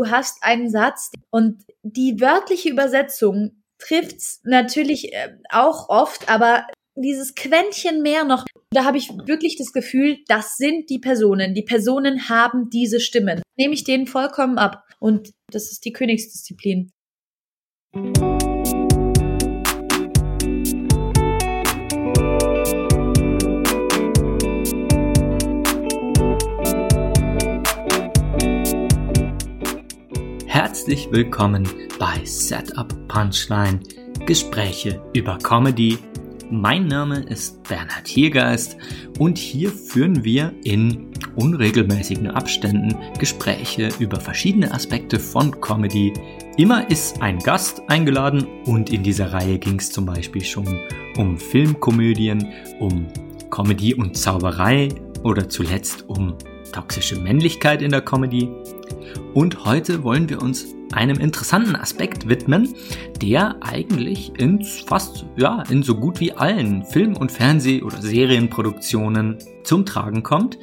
du hast einen Satz und die wörtliche Übersetzung trifft's natürlich äh, auch oft, aber dieses Quäntchen mehr noch, da habe ich wirklich das Gefühl, das sind die Personen. Die Personen haben diese Stimmen. Nehme ich denen vollkommen ab. Und das ist die Königsdisziplin. Herzlich willkommen bei Setup Punchline, Gespräche über Comedy. Mein Name ist Bernhard Hiergeist und hier führen wir in unregelmäßigen Abständen Gespräche über verschiedene Aspekte von Comedy. Immer ist ein Gast eingeladen und in dieser Reihe ging es zum Beispiel schon um Filmkomödien, um Comedy und Zauberei oder zuletzt um toxische Männlichkeit in der Comedy. Und heute wollen wir uns einem interessanten Aspekt widmen, der eigentlich in fast, ja, in so gut wie allen Film- und Fernseh- oder Serienproduktionen zum Tragen kommt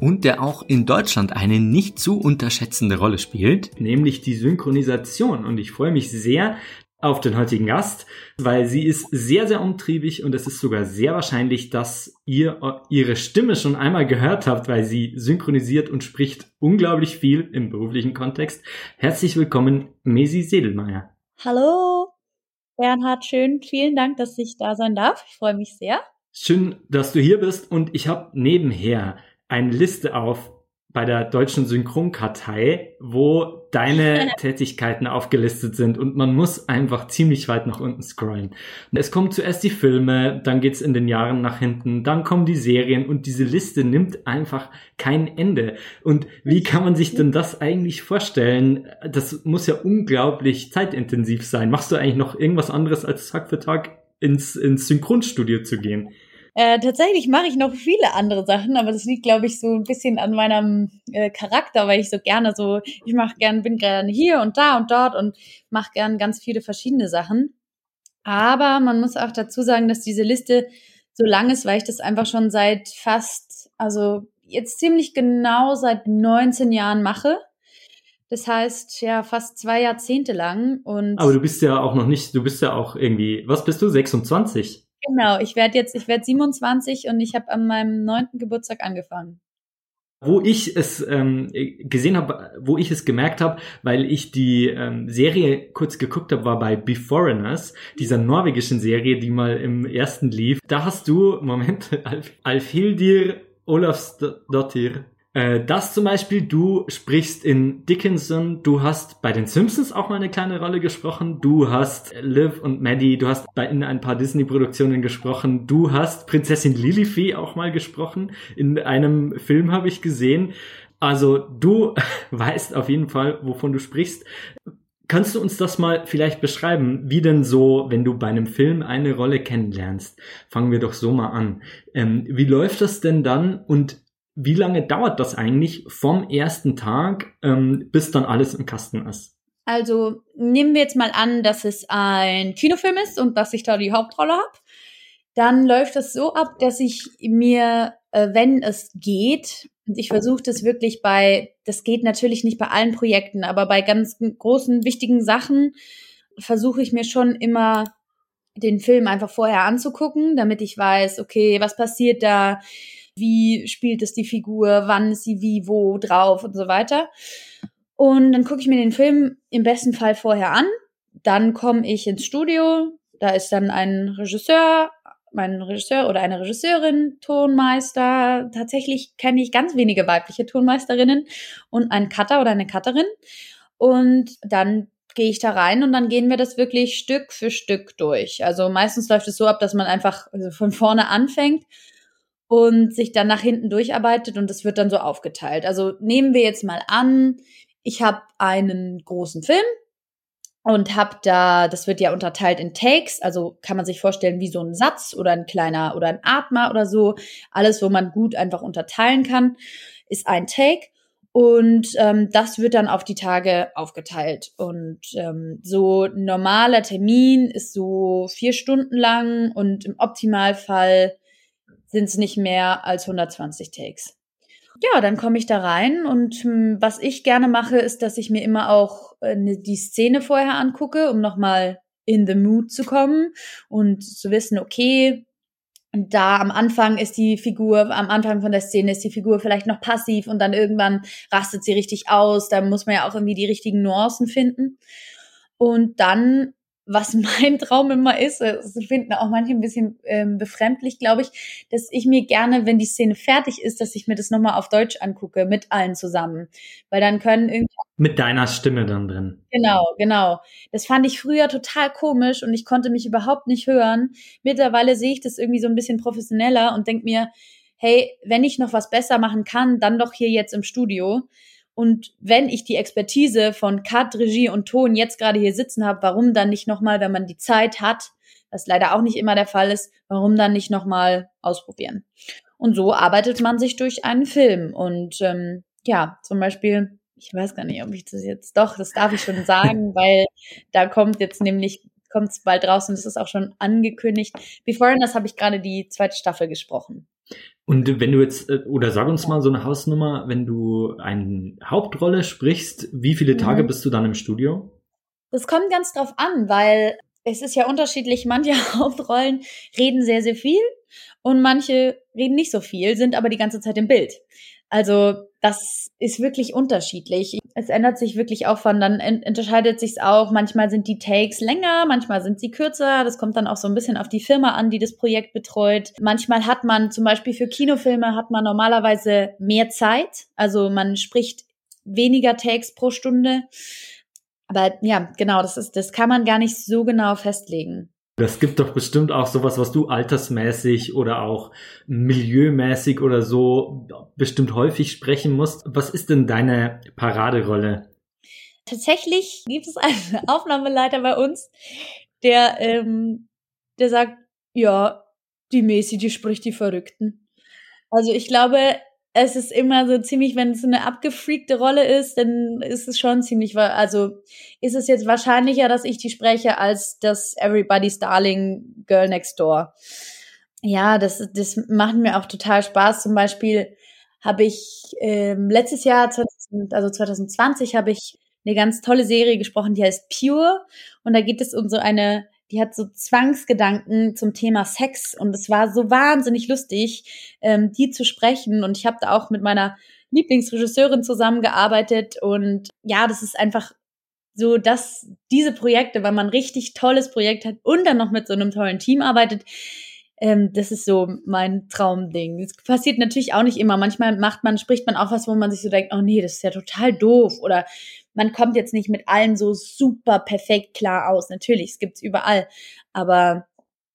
und der auch in Deutschland eine nicht zu unterschätzende Rolle spielt, nämlich die Synchronisation. Und ich freue mich sehr, auf den heutigen Gast, weil sie ist sehr, sehr umtriebig und es ist sogar sehr wahrscheinlich, dass ihr ihre Stimme schon einmal gehört habt, weil sie synchronisiert und spricht unglaublich viel im beruflichen Kontext. Herzlich willkommen, Mesi Sedelmeier. Hallo, Bernhard, schön. Vielen Dank, dass ich da sein darf. Ich freue mich sehr. Schön, dass du hier bist und ich habe nebenher eine Liste auf bei der deutschen Synchronkartei, wo deine Tätigkeiten aufgelistet sind und man muss einfach ziemlich weit nach unten scrollen. Es kommen zuerst die Filme, dann geht's in den Jahren nach hinten, dann kommen die Serien und diese Liste nimmt einfach kein Ende. Und wie kann man sich denn das eigentlich vorstellen? Das muss ja unglaublich zeitintensiv sein. Machst du eigentlich noch irgendwas anderes als Tag für Tag ins, ins Synchronstudio zu gehen? Äh, tatsächlich mache ich noch viele andere Sachen, aber das liegt, glaube ich, so ein bisschen an meinem äh, Charakter, weil ich so gerne so, ich mache gern, bin gerne hier und da und dort und mache gern ganz viele verschiedene Sachen. Aber man muss auch dazu sagen, dass diese Liste so lang ist, weil ich das einfach schon seit fast, also jetzt ziemlich genau seit 19 Jahren mache. Das heißt, ja, fast zwei Jahrzehnte lang. Und Aber du bist ja auch noch nicht, du bist ja auch irgendwie, was bist du, 26? Genau, ich werde jetzt, ich werde 27 und ich habe an meinem neunten Geburtstag angefangen. Wo ich es ähm, gesehen habe, wo ich es gemerkt habe, weil ich die ähm, Serie kurz geguckt habe, war bei Beforeigners, dieser norwegischen Serie, die mal im ersten lief. Da hast du, Moment, Alf, Alfhildir Olafsdottir äh, das zum Beispiel, du sprichst in Dickinson, du hast bei den Simpsons auch mal eine kleine Rolle gesprochen, du hast Liv und Maddie, du hast bei in ein paar Disney-Produktionen gesprochen, du hast Prinzessin Lilifee auch mal gesprochen, in einem Film habe ich gesehen. Also du weißt auf jeden Fall, wovon du sprichst. Kannst du uns das mal vielleicht beschreiben, wie denn so, wenn du bei einem Film eine Rolle kennenlernst? Fangen wir doch so mal an. Ähm, wie läuft das denn dann und wie lange dauert das eigentlich vom ersten Tag, ähm, bis dann alles im Kasten ist? Also nehmen wir jetzt mal an, dass es ein Kinofilm ist und dass ich da die Hauptrolle habe. Dann läuft es so ab, dass ich mir, äh, wenn es geht, und ich versuche das wirklich bei, das geht natürlich nicht bei allen Projekten, aber bei ganz großen, wichtigen Sachen versuche ich mir schon immer den Film einfach vorher anzugucken, damit ich weiß, okay, was passiert da, wie spielt es die Figur, wann ist sie wie, wo drauf und so weiter. Und dann gucke ich mir den Film im besten Fall vorher an. Dann komme ich ins Studio. Da ist dann ein Regisseur, mein Regisseur oder eine Regisseurin, Tonmeister. Tatsächlich kenne ich ganz wenige weibliche Tonmeisterinnen und einen Cutter oder eine Cutterin. Und dann gehe ich da rein und dann gehen wir das wirklich Stück für Stück durch. Also meistens läuft es so ab, dass man einfach also von vorne anfängt und sich dann nach hinten durcharbeitet und das wird dann so aufgeteilt. Also nehmen wir jetzt mal an, ich habe einen großen Film und habe da, das wird ja unterteilt in Takes, also kann man sich vorstellen wie so ein Satz oder ein kleiner oder ein Atmer oder so. Alles, wo man gut einfach unterteilen kann, ist ein Take. Und ähm, das wird dann auf die Tage aufgeteilt. Und ähm, so normaler Termin ist so vier Stunden lang und im Optimalfall sind es nicht mehr als 120 Takes. Ja, dann komme ich da rein und hm, was ich gerne mache, ist, dass ich mir immer auch äh, ne, die Szene vorher angucke, um nochmal in the mood zu kommen und zu wissen, okay, da am Anfang ist die Figur, am Anfang von der Szene ist die Figur vielleicht noch passiv und dann irgendwann rastet sie richtig aus. Da muss man ja auch irgendwie die richtigen Nuancen finden. Und dann was mein Traum immer ist, das finden auch manche ein bisschen ähm, befremdlich, glaube ich, dass ich mir gerne, wenn die Szene fertig ist, dass ich mir das nochmal auf Deutsch angucke, mit allen zusammen. Weil dann können irgendwie. Mit deiner Stimme dann drin. Genau, genau. Das fand ich früher total komisch und ich konnte mich überhaupt nicht hören. Mittlerweile sehe ich das irgendwie so ein bisschen professioneller und denke mir, hey, wenn ich noch was besser machen kann, dann doch hier jetzt im Studio. Und wenn ich die Expertise von Cut, Regie und Ton jetzt gerade hier sitzen habe, warum dann nicht nochmal, wenn man die Zeit hat, was leider auch nicht immer der Fall ist, warum dann nicht nochmal ausprobieren? Und so arbeitet man sich durch einen Film. Und ähm, ja, zum Beispiel, ich weiß gar nicht, ob ich das jetzt doch, das darf ich schon sagen, weil da kommt jetzt nämlich, kommt es bald raus und es ist auch schon angekündigt. Before das habe ich gerade die zweite Staffel gesprochen. Und wenn du jetzt, äh, oder sag uns mal so eine Hausnummer, wenn du eine Hauptrolle sprichst, wie viele Tage mhm. bist du dann im Studio? Das kommt ganz drauf an, weil es ist ja unterschiedlich. Manche Hauptrollen reden sehr, sehr viel und manche reden nicht so viel, sind aber die ganze Zeit im Bild. Also das ist wirklich unterschiedlich. Es ändert sich wirklich auch von, dann unterscheidet sich's auch. Manchmal sind die Takes länger, manchmal sind sie kürzer. Das kommt dann auch so ein bisschen auf die Firma an, die das Projekt betreut. Manchmal hat man zum Beispiel für Kinofilme hat man normalerweise mehr Zeit. Also man spricht weniger Takes pro Stunde. Aber ja, genau, das ist, das kann man gar nicht so genau festlegen. Das gibt doch bestimmt auch sowas, was du altersmäßig oder auch milieumäßig oder so bestimmt häufig sprechen musst. Was ist denn deine Paraderolle? Tatsächlich gibt es einen Aufnahmeleiter bei uns, der, ähm, der sagt, ja, die Messi, die spricht die Verrückten. Also ich glaube, es ist immer so ziemlich, wenn es eine abgefreakte Rolle ist, dann ist es schon ziemlich, also ist es jetzt wahrscheinlicher, dass ich die spreche, als das Everybody's Darling Girl Next Door. Ja, das, das macht mir auch total Spaß. Zum Beispiel habe ich ähm, letztes Jahr, 2000, also 2020, habe ich eine ganz tolle Serie gesprochen, die heißt Pure. Und da geht es um so eine die hat so Zwangsgedanken zum Thema Sex und es war so wahnsinnig lustig, ähm, die zu sprechen. Und ich habe da auch mit meiner Lieblingsregisseurin zusammengearbeitet und ja, das ist einfach so, dass diese Projekte, weil man richtig tolles Projekt hat und dann noch mit so einem tollen Team arbeitet, ähm, das ist so mein Traumding. Es passiert natürlich auch nicht immer. Manchmal macht man, spricht man auch was, wo man sich so denkt, oh nee, das ist ja total doof oder man kommt jetzt nicht mit allen so super perfekt klar aus. Natürlich, es gibt's überall. Aber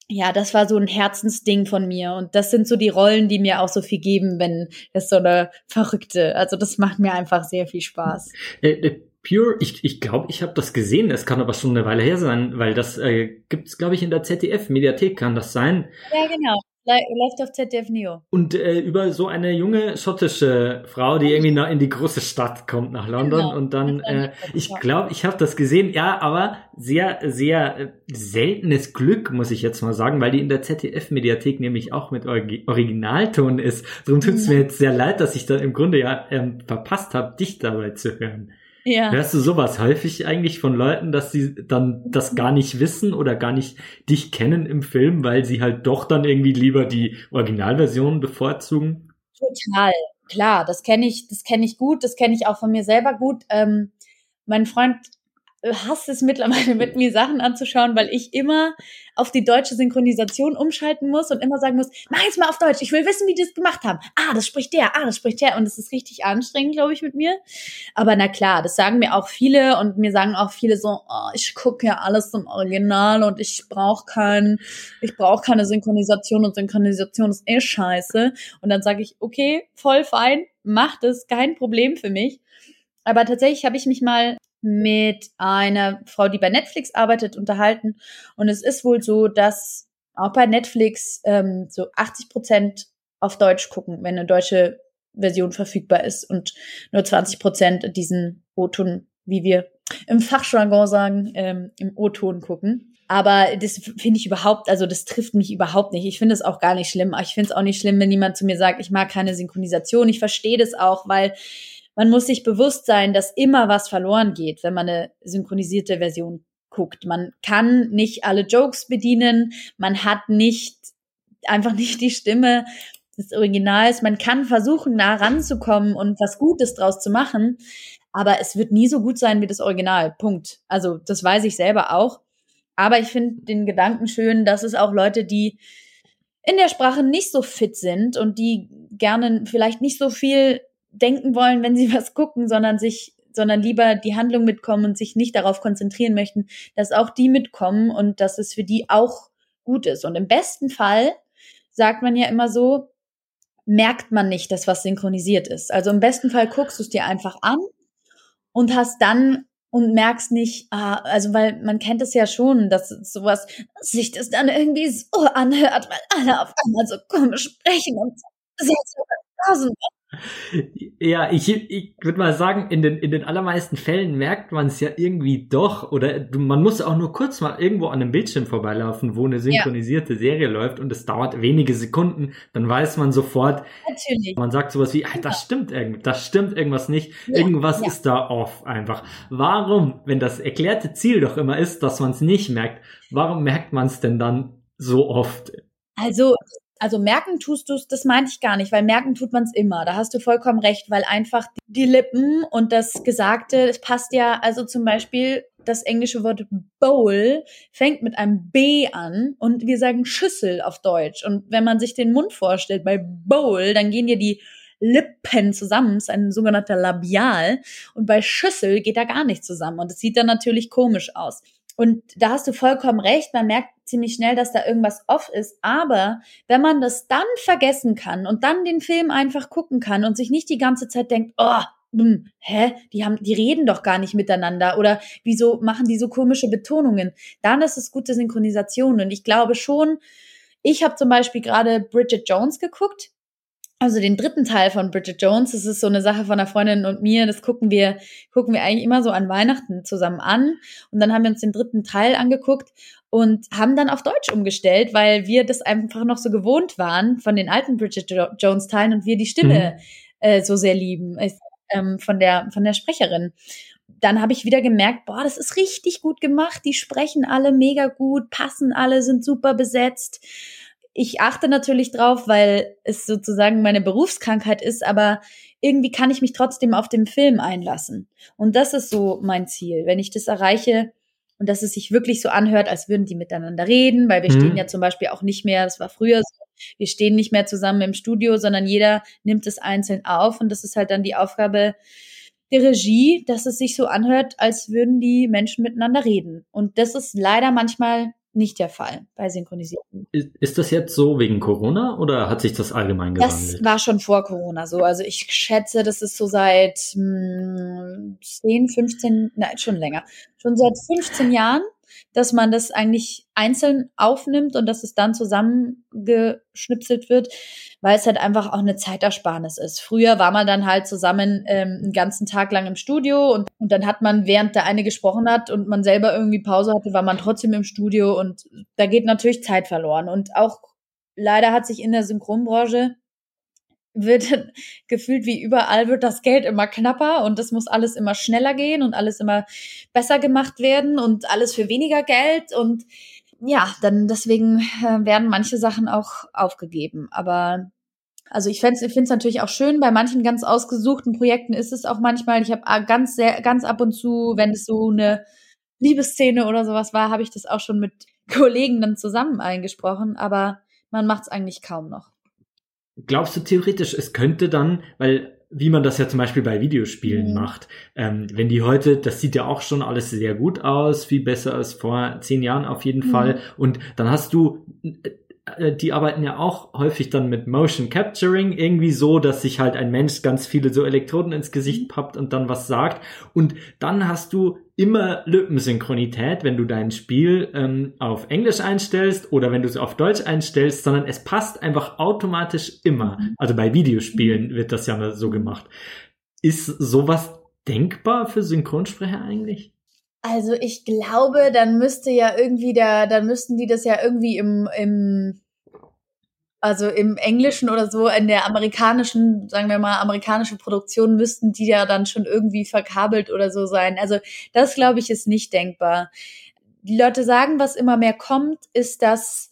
ja, das war so ein Herzensding von mir. Und das sind so die Rollen, die mir auch so viel geben, wenn es so eine verrückte. Also das macht mir einfach sehr viel Spaß. Äh, äh, Pure, ich ich, glaube, ich habe das gesehen. Es kann aber schon eine Weile her sein, weil das äh, gibt's, glaube ich, in der ZDF-Mediathek kann das sein. Ja, genau. Läuft auf ZDF Neo. Und äh, über so eine junge schottische Frau, die irgendwie nach, in die große Stadt kommt, nach London. Genau. Und dann, äh, ich glaube, ich habe das gesehen, ja, aber sehr, sehr äh, seltenes Glück, muss ich jetzt mal sagen, weil die in der ZDF-Mediathek nämlich auch mit Originalton ist. Darum tut es ja. mir jetzt sehr leid, dass ich dann im Grunde ja ähm, verpasst habe, dich dabei zu hören. Ja. Hörst du sowas häufig eigentlich von Leuten, dass sie dann das gar nicht wissen oder gar nicht dich kennen im Film, weil sie halt doch dann irgendwie lieber die Originalversion bevorzugen? Total, klar, das kenne ich, das kenne ich gut, das kenne ich auch von mir selber gut. Ähm, mein Freund hasst es mittlerweile mit mir Sachen anzuschauen, weil ich immer auf die deutsche Synchronisation umschalten muss und immer sagen muss, mach jetzt mal auf Deutsch, ich will wissen, wie die das gemacht haben. Ah, das spricht der, ah, das spricht der. Und es ist richtig anstrengend, glaube ich, mit mir. Aber na klar, das sagen mir auch viele und mir sagen auch viele so, oh, ich gucke ja alles im Original und ich brauche kein, ich brauche keine Synchronisation und Synchronisation ist eh scheiße. Und dann sage ich, okay, voll fein, macht es, kein Problem für mich. Aber tatsächlich habe ich mich mal mit einer Frau, die bei Netflix arbeitet, unterhalten. Und es ist wohl so, dass auch bei Netflix ähm, so 80 Prozent auf Deutsch gucken, wenn eine deutsche Version verfügbar ist und nur 20 Prozent diesen O-Ton, wie wir im Fachjargon sagen, ähm, im O-Ton gucken. Aber das finde ich überhaupt, also das trifft mich überhaupt nicht. Ich finde es auch gar nicht schlimm. Ich finde es auch nicht schlimm, wenn jemand zu mir sagt, ich mag keine Synchronisation. Ich verstehe das auch, weil man muss sich bewusst sein, dass immer was verloren geht, wenn man eine synchronisierte Version guckt. Man kann nicht alle Jokes bedienen. Man hat nicht einfach nicht die Stimme des Originals. Man kann versuchen, nah ranzukommen und was Gutes draus zu machen, aber es wird nie so gut sein wie das Original. Punkt. Also das weiß ich selber auch. Aber ich finde den Gedanken schön, dass es auch Leute, die in der Sprache nicht so fit sind und die gerne vielleicht nicht so viel denken wollen, wenn sie was gucken, sondern sich, sondern lieber die Handlung mitkommen und sich nicht darauf konzentrieren möchten, dass auch die mitkommen und dass es für die auch gut ist. Und im besten Fall sagt man ja immer so, merkt man nicht, dass was synchronisiert ist. Also im besten Fall guckst du es dir einfach an und hast dann und merkst nicht, ah, also weil man kennt es ja schon, dass sowas sich das dann irgendwie so anhört, weil alle auf einmal so komisch sprechen und sich so ja, ich, ich würde mal sagen, in den, in den allermeisten Fällen merkt man es ja irgendwie doch. Oder man muss auch nur kurz mal irgendwo an einem Bildschirm vorbeilaufen, wo eine synchronisierte ja. Serie läuft und es dauert wenige Sekunden, dann weiß man sofort. Natürlich. Man sagt sowas wie, hey, das stimmt irgend, das stimmt irgendwas nicht, ja. irgendwas ja. ist da off einfach. Warum, wenn das erklärte Ziel doch immer ist, dass man es nicht merkt, warum merkt man es denn dann so oft? Also also merken tust du es, das meinte ich gar nicht, weil merken tut man es immer. Da hast du vollkommen recht, weil einfach die Lippen und das Gesagte, es passt ja, also zum Beispiel das englische Wort Bowl fängt mit einem B an und wir sagen Schüssel auf Deutsch. Und wenn man sich den Mund vorstellt bei Bowl, dann gehen dir die Lippen zusammen, ist ein sogenannter Labial. Und bei Schüssel geht da gar nicht zusammen. Und es sieht dann natürlich komisch aus. Und da hast du vollkommen recht. Man merkt ziemlich schnell, dass da irgendwas off ist. Aber wenn man das dann vergessen kann und dann den Film einfach gucken kann und sich nicht die ganze Zeit denkt, oh, hm, hä, die haben, die reden doch gar nicht miteinander oder wieso machen die so komische Betonungen? Dann ist es gute Synchronisation und ich glaube schon, ich habe zum Beispiel gerade Bridget Jones geguckt also den dritten Teil von Bridget Jones, das ist so eine Sache von einer Freundin und mir, das gucken wir, gucken wir eigentlich immer so an Weihnachten zusammen an. Und dann haben wir uns den dritten Teil angeguckt und haben dann auf Deutsch umgestellt, weil wir das einfach noch so gewohnt waren von den alten Bridget Jones Teilen und wir die Stimme mhm. äh, so sehr lieben ist, ähm, von der von der Sprecherin. Dann habe ich wieder gemerkt, boah, das ist richtig gut gemacht. Die sprechen alle mega gut, passen alle, sind super besetzt ich achte natürlich drauf, weil es sozusagen meine Berufskrankheit ist, aber irgendwie kann ich mich trotzdem auf den Film einlassen. Und das ist so mein Ziel. Wenn ich das erreiche und dass es sich wirklich so anhört, als würden die miteinander reden, weil wir mhm. stehen ja zum Beispiel auch nicht mehr, das war früher so, wir stehen nicht mehr zusammen im Studio, sondern jeder nimmt es einzeln auf und das ist halt dann die Aufgabe der Regie, dass es sich so anhört, als würden die Menschen miteinander reden. Und das ist leider manchmal nicht der Fall bei Synchronisierten. Ist das jetzt so wegen Corona oder hat sich das allgemein gewandelt? Das war schon vor Corona so. Also ich schätze, das ist so seit mh, 10, 15, nein, schon länger. Schon seit 15 Jahren dass man das eigentlich einzeln aufnimmt und dass es dann zusammengeschnipselt wird, weil es halt einfach auch eine Zeitersparnis ist. Früher war man dann halt zusammen ähm, einen ganzen Tag lang im Studio und, und dann hat man, während der eine gesprochen hat und man selber irgendwie Pause hatte, war man trotzdem im Studio und da geht natürlich Zeit verloren. Und auch leider hat sich in der Synchronbranche wird gefühlt wie überall wird das Geld immer knapper und es muss alles immer schneller gehen und alles immer besser gemacht werden und alles für weniger Geld und ja, dann deswegen äh, werden manche Sachen auch aufgegeben. Aber also ich finde es natürlich auch schön, bei manchen ganz ausgesuchten Projekten ist es auch manchmal, ich habe ganz sehr, ganz ab und zu, wenn es so eine Liebesszene oder sowas war, habe ich das auch schon mit Kollegen dann zusammen eingesprochen, aber man macht es eigentlich kaum noch. Glaubst du theoretisch, es könnte dann, weil wie man das ja zum Beispiel bei Videospielen mhm. macht. Ähm, wenn die heute, das sieht ja auch schon alles sehr gut aus, viel besser als vor zehn Jahren auf jeden mhm. Fall. Und dann hast du äh, die arbeiten ja auch häufig dann mit Motion Capturing, irgendwie so, dass sich halt ein Mensch ganz viele so Elektroden ins Gesicht mhm. pappt und dann was sagt. Und dann hast du immer Lippensynchronität, wenn du dein Spiel ähm, auf Englisch einstellst oder wenn du es auf Deutsch einstellst, sondern es passt einfach automatisch immer. Mhm. Also bei Videospielen wird das ja so gemacht. Ist sowas denkbar für Synchronsprecher eigentlich? Also ich glaube, dann müsste ja irgendwie der, dann müssten die das ja irgendwie im, im also im Englischen oder so, in der amerikanischen, sagen wir mal, amerikanische Produktion müssten die ja dann schon irgendwie verkabelt oder so sein. Also das, glaube ich, ist nicht denkbar. Die Leute sagen, was immer mehr kommt, ist, dass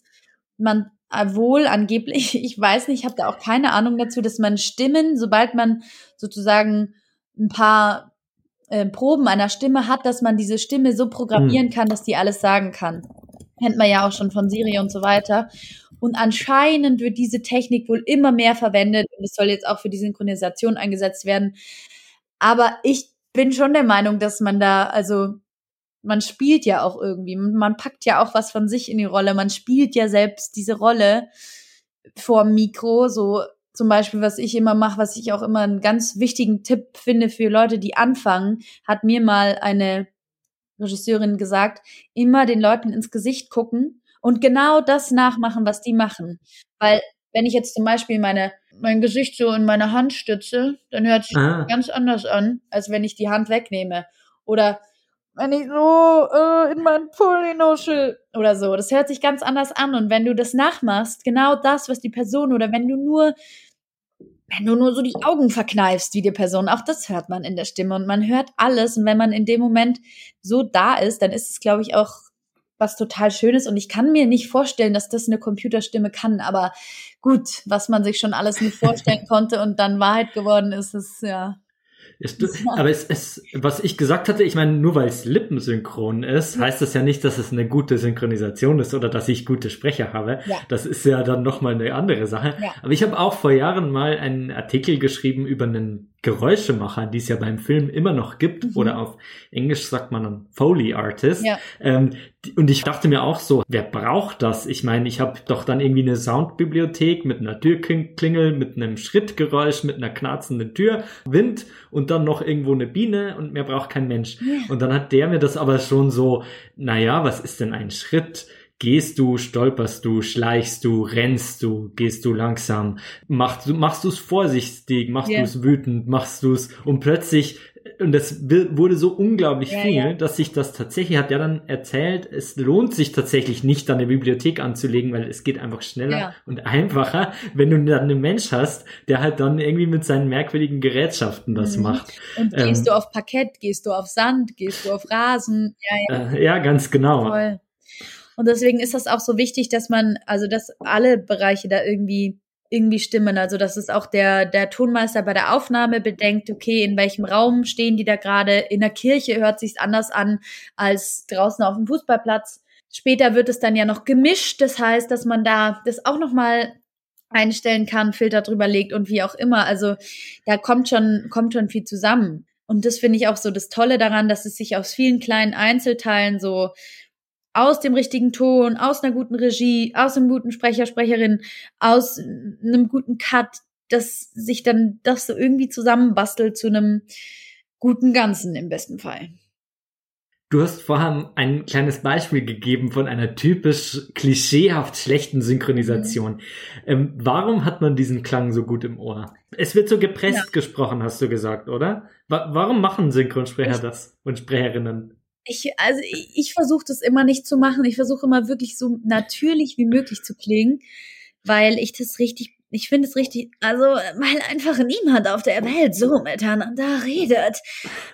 man wohl angeblich, ich weiß nicht, ich habe da auch keine Ahnung dazu, dass man Stimmen, sobald man sozusagen ein paar äh, Proben einer Stimme hat, dass man diese Stimme so programmieren hm. kann, dass die alles sagen kann. Kennt man ja auch schon von Siri und so weiter. Und anscheinend wird diese Technik wohl immer mehr verwendet und es soll jetzt auch für die Synchronisation eingesetzt werden. Aber ich bin schon der Meinung, dass man da, also man spielt ja auch irgendwie, man packt ja auch was von sich in die Rolle, man spielt ja selbst diese Rolle vor Mikro, so zum Beispiel, was ich immer mache, was ich auch immer einen ganz wichtigen Tipp finde für Leute, die anfangen, hat mir mal eine Regisseurin gesagt, immer den Leuten ins Gesicht gucken und genau das nachmachen, was die machen. Weil wenn ich jetzt zum Beispiel meine, mein Gesicht so in meine Hand stütze, dann hört es ah. ganz anders an, als wenn ich die Hand wegnehme. Oder wenn ich so äh, in meinen Pulli nuschel oder so. Das hört sich ganz anders an. Und wenn du das nachmachst, genau das, was die Person oder wenn du nur wenn du nur so die Augen verkneifst wie die Person, auch das hört man in der Stimme und man hört alles und wenn man in dem Moment so da ist, dann ist es, glaube ich, auch was total Schönes und ich kann mir nicht vorstellen, dass das eine Computerstimme kann, aber gut, was man sich schon alles nicht vorstellen konnte und dann Wahrheit geworden ist, ist ja es, aber es, es, was ich gesagt hatte, ich meine, nur weil es lippensynchron ist, heißt das ja nicht, dass es eine gute Synchronisation ist oder dass ich gute Sprecher habe. Ja. Das ist ja dann nochmal eine andere Sache. Ja. Aber ich habe auch vor Jahren mal einen Artikel geschrieben über einen Geräuschemacher, die es ja beim Film immer noch gibt, mhm. oder auf Englisch sagt man dann Foley Artist. Ja. Ähm, und ich dachte mir auch so, wer braucht das? Ich meine, ich habe doch dann irgendwie eine Soundbibliothek mit einer Türklingel, mit einem Schrittgeräusch, mit einer knarzenden Tür, Wind und dann noch irgendwo eine Biene und mehr braucht kein Mensch. Ja. Und dann hat der mir das aber schon so, naja, was ist denn ein Schritt? Gehst du, stolperst du, schleichst du, rennst du, gehst du langsam, machst du machst du es vorsichtig, machst yeah. du es wütend, machst du es und plötzlich und das wurde so unglaublich ja, viel, ja. dass sich das tatsächlich hat ja dann erzählt, es lohnt sich tatsächlich nicht, dann eine Bibliothek anzulegen, weil es geht einfach schneller ja. und einfacher, wenn du dann einen Mensch hast, der halt dann irgendwie mit seinen merkwürdigen Gerätschaften das mhm. macht. Und gehst ähm, du auf Parkett, gehst du auf Sand, gehst du auf Rasen? Ja, ja. Äh, ja ganz genau. Voll. Und deswegen ist das auch so wichtig, dass man, also dass alle Bereiche da irgendwie irgendwie stimmen. Also dass es auch der, der Tonmeister bei der Aufnahme bedenkt, okay, in welchem Raum stehen die da gerade? In der Kirche hört sich's anders an als draußen auf dem Fußballplatz. Später wird es dann ja noch gemischt, das heißt, dass man da das auch nochmal einstellen kann, Filter drüber legt und wie auch immer. Also da kommt schon, kommt schon viel zusammen. Und das finde ich auch so das Tolle daran, dass es sich aus vielen kleinen Einzelteilen so aus dem richtigen Ton, aus einer guten Regie, aus einem guten Sprecher, Sprecherin, aus einem guten Cut, dass sich dann das so irgendwie zusammenbastelt zu einem guten Ganzen im besten Fall. Du hast vorhin ein kleines Beispiel gegeben von einer typisch klischeehaft schlechten Synchronisation. Mhm. Ähm, warum hat man diesen Klang so gut im Ohr? Es wird so gepresst ja. gesprochen, hast du gesagt, oder? Wa warum machen Synchronsprecher ich, das und Sprecherinnen? Ich, also ich, ich versuche das immer nicht zu machen. Ich versuche immer wirklich so natürlich wie möglich zu klingen, weil ich das richtig, ich finde es richtig, also weil einfach niemand auf der Welt so miteinander redet.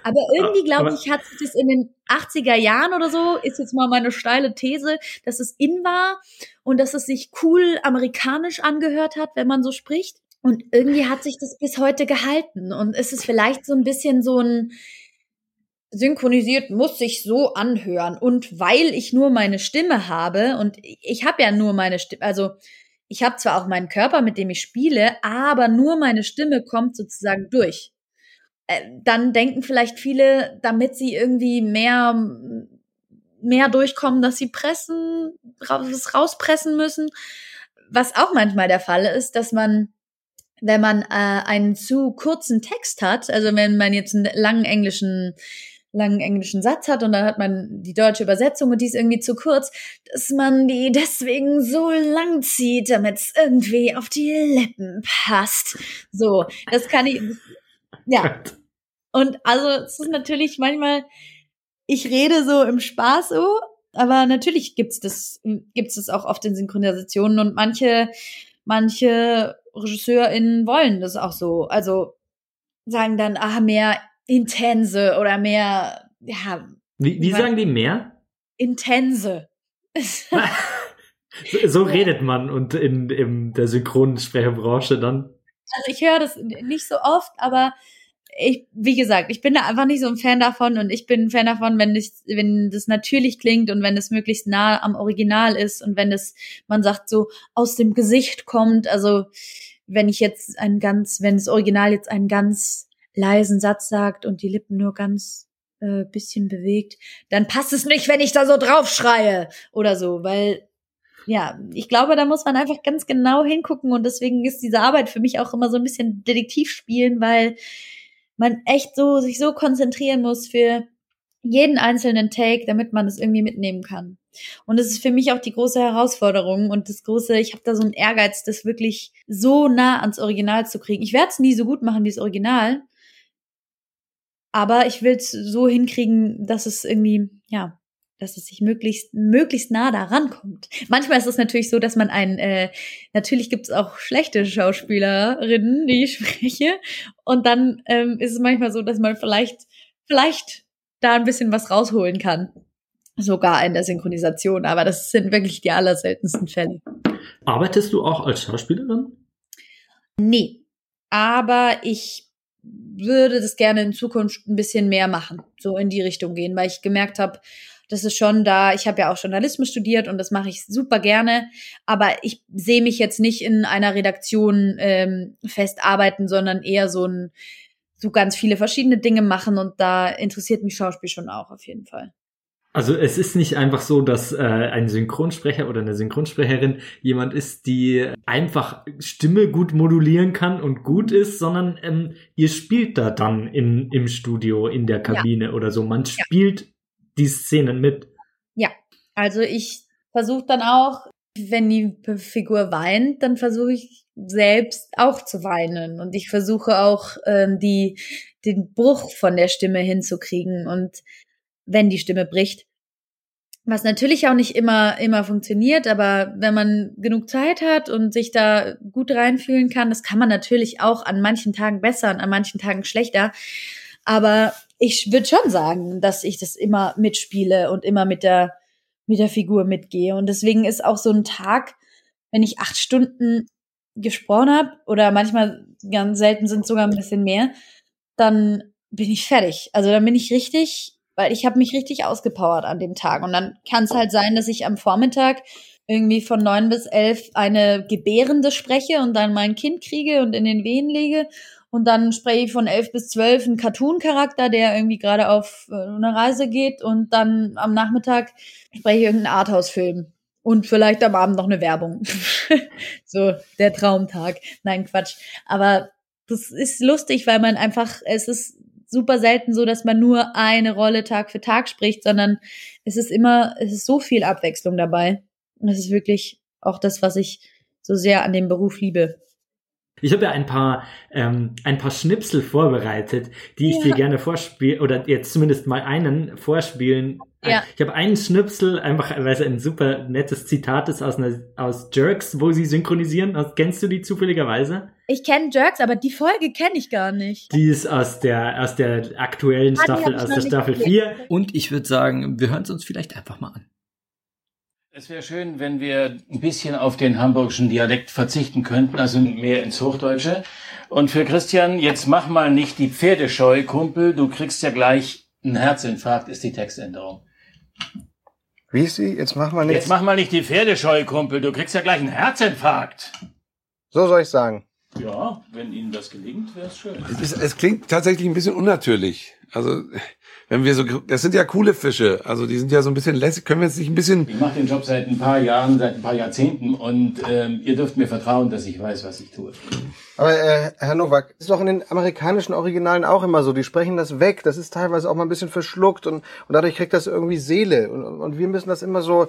Aber irgendwie glaube ich, hat sich das in den 80er Jahren oder so, ist jetzt mal meine steile These, dass es in war und dass es sich cool amerikanisch angehört hat, wenn man so spricht. Und irgendwie hat sich das bis heute gehalten. Und es ist vielleicht so ein bisschen so ein, synchronisiert muss sich so anhören. Und weil ich nur meine Stimme habe und ich habe ja nur meine Stimme, also ich habe zwar auch meinen Körper, mit dem ich spiele, aber nur meine Stimme kommt sozusagen durch. Äh, dann denken vielleicht viele, damit sie irgendwie mehr mehr durchkommen, dass sie pressen, raus, rauspressen müssen. Was auch manchmal der Fall ist, dass man wenn man äh, einen zu kurzen Text hat, also wenn man jetzt einen langen englischen langen englischen Satz hat und dann hat man die deutsche Übersetzung und die ist irgendwie zu kurz, dass man die deswegen so lang zieht, damit es irgendwie auf die Lippen passt. So, das kann ich, ja. Und also es ist natürlich manchmal, ich rede so im Spaß so, aber natürlich gibt's das, gibt's das auch oft in Synchronisationen und manche, manche RegisseurInnen wollen das auch so. Also sagen dann, ah, mehr intense oder mehr, ja. Wie, wie sagen die mehr? Intense. so, so redet man und in, in der Synchronsprecherbranche dann. Also ich höre das nicht so oft, aber ich, wie gesagt, ich bin da einfach nicht so ein Fan davon und ich bin ein Fan davon, wenn das, wenn das natürlich klingt und wenn es möglichst nah am Original ist und wenn es, man sagt so, aus dem Gesicht kommt. Also wenn ich jetzt ein ganz, wenn das Original jetzt einen ganz leisen Satz sagt und die Lippen nur ganz äh, bisschen bewegt, dann passt es nicht, wenn ich da so drauf schreie oder so, weil ja, ich glaube, da muss man einfach ganz genau hingucken und deswegen ist diese Arbeit für mich auch immer so ein bisschen Detektiv spielen, weil man echt so sich so konzentrieren muss für jeden einzelnen Take, damit man es irgendwie mitnehmen kann. Und das ist für mich auch die große Herausforderung und das große, ich habe da so einen Ehrgeiz, das wirklich so nah ans Original zu kriegen. Ich werde es nie so gut machen wie das Original, aber ich will es so hinkriegen, dass es irgendwie, ja, dass es sich möglichst möglichst nah daran kommt. Manchmal ist es natürlich so, dass man ein äh, natürlich gibt es auch schlechte Schauspielerinnen, die ich spreche, und dann ähm, ist es manchmal so, dass man vielleicht vielleicht da ein bisschen was rausholen kann, sogar in der Synchronisation. Aber das sind wirklich die allerseltensten Fälle. Arbeitest du auch als Schauspielerin? Nee, aber ich würde das gerne in Zukunft ein bisschen mehr machen, so in die Richtung gehen, weil ich gemerkt habe, das ist schon da, ich habe ja auch Journalismus studiert und das mache ich super gerne, aber ich sehe mich jetzt nicht in einer Redaktion ähm, festarbeiten, sondern eher so ein so ganz viele verschiedene Dinge machen und da interessiert mich Schauspiel schon auch auf jeden Fall. Also es ist nicht einfach so, dass äh, ein Synchronsprecher oder eine Synchronsprecherin jemand ist, die einfach Stimme gut modulieren kann und gut ist, sondern ähm, ihr spielt da dann in, im Studio, in der Kabine ja. oder so. Man spielt die Szenen mit. Ja, also ich versuche dann auch, wenn die Figur weint, dann versuche ich selbst auch zu weinen und ich versuche auch ähm, die den Bruch von der Stimme hinzukriegen und wenn die Stimme bricht, was natürlich auch nicht immer immer funktioniert, aber wenn man genug Zeit hat und sich da gut reinfühlen kann, das kann man natürlich auch an manchen Tagen besser und an manchen Tagen schlechter. Aber ich würde schon sagen, dass ich das immer mitspiele und immer mit der, mit der Figur mitgehe. Und deswegen ist auch so ein Tag, wenn ich acht Stunden gesprochen habe, oder manchmal ganz selten sind sogar ein bisschen mehr, dann bin ich fertig. Also dann bin ich richtig, weil ich habe mich richtig ausgepowert an dem Tag. Und dann kann es halt sein, dass ich am Vormittag irgendwie von neun bis elf eine Gebärende spreche und dann mein Kind kriege und in den Wehen lege und dann spreche ich von elf bis zwölf einen Cartoon-Charakter, der irgendwie gerade auf äh, eine Reise geht. Und dann am Nachmittag spreche ich irgendeinen Arthouse-Film. Und vielleicht am Abend noch eine Werbung. so, der Traumtag. Nein, Quatsch. Aber das ist lustig, weil man einfach, es ist super selten so, dass man nur eine Rolle Tag für Tag spricht, sondern es ist immer, es ist so viel Abwechslung dabei. Und es ist wirklich auch das, was ich so sehr an dem Beruf liebe. Ich habe ja ein paar, ähm, ein paar Schnipsel vorbereitet, die ich ja. dir gerne vorspielen, oder jetzt zumindest mal einen vorspielen. Ja. Ich habe einen Schnipsel, einfach weil es ein super nettes Zitat ist aus, einer, aus Jerks, wo sie synchronisieren. Kennst du die zufälligerweise? Ich kenne Jerks, aber die Folge kenne ich gar nicht. Die ist aus der, aus der aktuellen ah, Staffel, aus der Staffel 4. Und ich würde sagen, wir hören es uns vielleicht einfach mal an. Es wäre schön, wenn wir ein bisschen auf den hamburgischen Dialekt verzichten könnten, also mehr ins Hochdeutsche. Und für Christian, jetzt mach mal nicht die Pferdescheu, Kumpel, du kriegst ja gleich einen Herzinfarkt, ist die Textänderung. Wie ist sie? Jetzt mach mal nicht. Jetzt mach mal nicht die Pferdescheu, Kumpel, du kriegst ja gleich einen Herzinfarkt. So soll ich sagen. Ja, wenn Ihnen das gelingt, wäre es schön. Es, es klingt tatsächlich ein bisschen unnatürlich. Also wenn wir so, das sind ja coole Fische, also die sind ja so ein bisschen lässig, können wir jetzt nicht ein bisschen... Ich mache den Job seit ein paar Jahren, seit ein paar Jahrzehnten und ähm, ihr dürft mir vertrauen, dass ich weiß, was ich tue. Aber äh, Herr Nowak, ist doch in den amerikanischen Originalen auch immer so, die sprechen das weg, das ist teilweise auch mal ein bisschen verschluckt und, und dadurch kriegt das irgendwie Seele. Und, und wir müssen das immer so...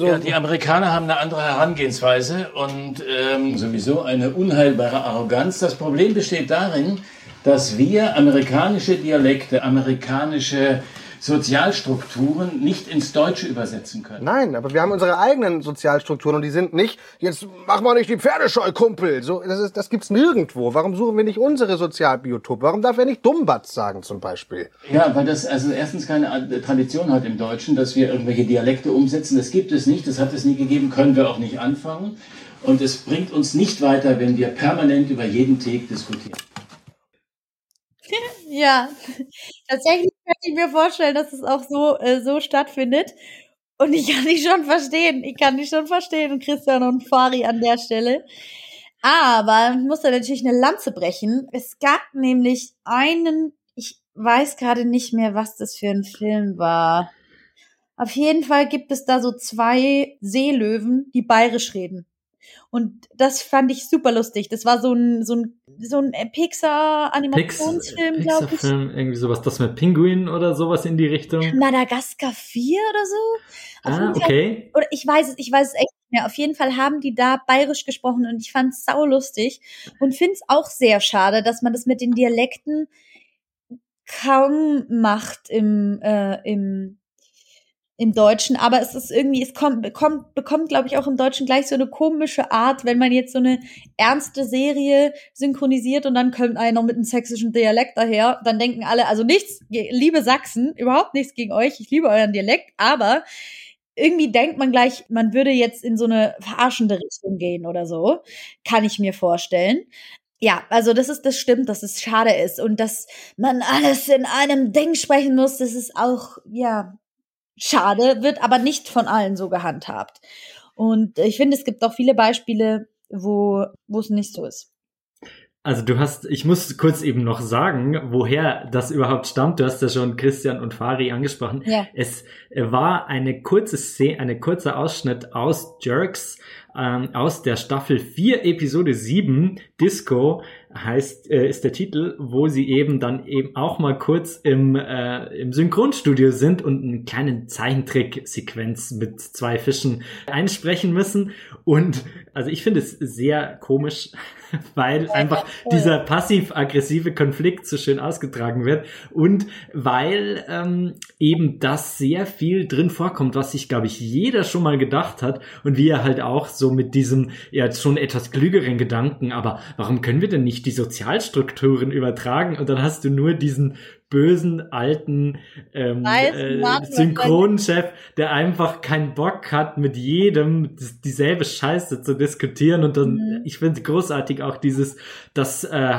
Ja, die Amerikaner haben eine andere Herangehensweise und ähm, sowieso eine unheilbare Arroganz. Das Problem besteht darin, dass wir amerikanische Dialekte, amerikanische Sozialstrukturen nicht ins Deutsche übersetzen können. Nein, aber wir haben unsere eigenen Sozialstrukturen und die sind nicht, jetzt mach mal nicht die Pferdescheu, Kumpel. So, das, ist, das gibt's nirgendwo. Warum suchen wir nicht unsere Sozialbiotope? Warum darf er nicht Dummbatz sagen zum Beispiel? Ja, weil das also erstens keine Tradition hat im Deutschen, dass wir irgendwelche Dialekte umsetzen. Das gibt es nicht, das hat es nie gegeben, können wir auch nicht anfangen. Und es bringt uns nicht weiter, wenn wir permanent über jeden Take diskutieren. Ja, tatsächlich könnte ich mir vorstellen, dass es auch so, äh, so stattfindet. Und ich kann dich schon verstehen. Ich kann dich schon verstehen, Christian und Fari an der Stelle. Aber ich muss da natürlich eine Lanze brechen. Es gab nämlich einen, ich weiß gerade nicht mehr, was das für ein Film war. Auf jeden Fall gibt es da so zwei Seelöwen, die bayerisch reden. Und das fand ich super lustig. Das war so ein, so ein, so ein Pixar-Animationsfilm, Pix, glaube ich. Pixar-Film, irgendwie sowas, das mit Pinguinen oder sowas in die Richtung. Madagaskar 4 oder so. Auf Ah, jeden Fall- okay. Oder ich weiß es, ich weiß es echt nicht mehr. Auf jeden Fall haben die da bayerisch gesprochen und ich fand es saulustig und finde es auch sehr schade, dass man das mit den Dialekten kaum macht im, äh, im, im Deutschen, aber es ist irgendwie, es kommt, bekommt, bekommt, glaube ich, auch im Deutschen gleich so eine komische Art, wenn man jetzt so eine ernste Serie synchronisiert und dann kommt einer mit einem sächsischen Dialekt daher, dann denken alle, also nichts, liebe Sachsen, überhaupt nichts gegen euch, ich liebe euren Dialekt, aber irgendwie denkt man gleich, man würde jetzt in so eine verarschende Richtung gehen oder so, kann ich mir vorstellen. Ja, also das ist, das stimmt, dass es schade ist und dass man alles in einem Ding sprechen muss, das ist auch, ja, schade, wird aber nicht von allen so gehandhabt. Und ich finde, es gibt auch viele Beispiele, wo, wo es nicht so ist. Also du hast, ich muss kurz eben noch sagen, woher das überhaupt stammt. Du hast ja schon Christian und Fari angesprochen. Ja. Es war eine kurze Szene, eine kurze Ausschnitt aus Jerks, ähm, aus der Staffel 4, Episode 7, Disco heißt, äh, ist der Titel, wo sie eben dann eben auch mal kurz im, äh, im Synchronstudio sind und eine kleine Zeichentrick-Sequenz mit zwei Fischen einsprechen müssen. Und also ich finde es sehr komisch, weil einfach dieser passiv-aggressive Konflikt so schön ausgetragen wird und weil ähm, eben das sehr viel drin vorkommt, was sich, glaube ich, jeder schon mal gedacht hat und wir halt auch so mit diesem ja schon etwas klügeren Gedanken, aber warum können wir denn nicht die Sozialstrukturen übertragen und dann hast du nur diesen bösen alten ähm, Weißen äh, Synchronchef, der einfach keinen Bock hat, mit jedem dieselbe Scheiße zu diskutieren und dann, Mhm. ich finde großartig auch dieses, das äh,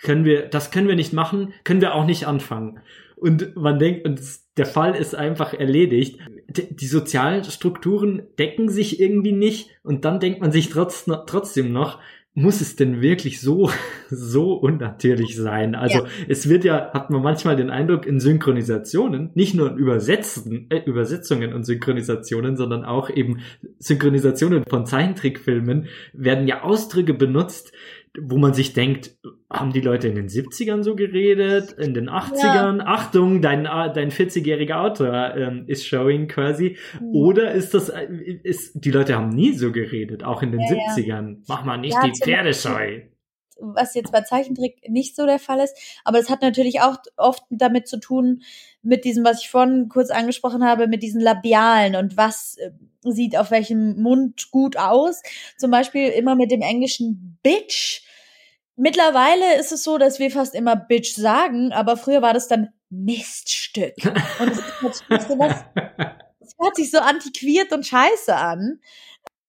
können wir, das können wir nicht machen, können wir auch nicht anfangen. Und man denkt, und der Fall ist einfach erledigt. Die Sozialstrukturen decken sich irgendwie nicht und dann denkt man sich trotz, trotzdem noch, muss es denn wirklich so, so unnatürlich sein? Also Ja. es wird ja, hat man manchmal den Eindruck, in Synchronisationen, nicht nur in Übersetzen, äh, Übersetzungen und Synchronisationen, sondern auch eben Synchronisationen von Zeichentrickfilmen werden ja Ausdrücke benutzt, wo man sich denkt, haben die Leute in den 70ern so geredet, in den 80ern? Achtung, dein, äh, dein 40-jähriger Autor ähm, ist showing quasi. Mhm. Oder ist das, äh, ist, die Leute haben nie so geredet, auch in den Ja, ja. 70ern. Mach mal nicht Ja, die zum Pferdescheu. was jetzt bei Zeichentrick nicht so der Fall ist. Aber es hat natürlich auch oft damit zu tun, mit diesem, was ich vorhin kurz angesprochen habe, mit diesen Labialen und was äh, sieht auf welchem Mund gut aus. Zum Beispiel immer mit dem englischen Bitch. Mittlerweile ist es so, dass wir fast immer Bitch sagen, aber früher war das dann Miststück. Und es ist natürlich so was, es hört sich so antiquiert und scheiße an.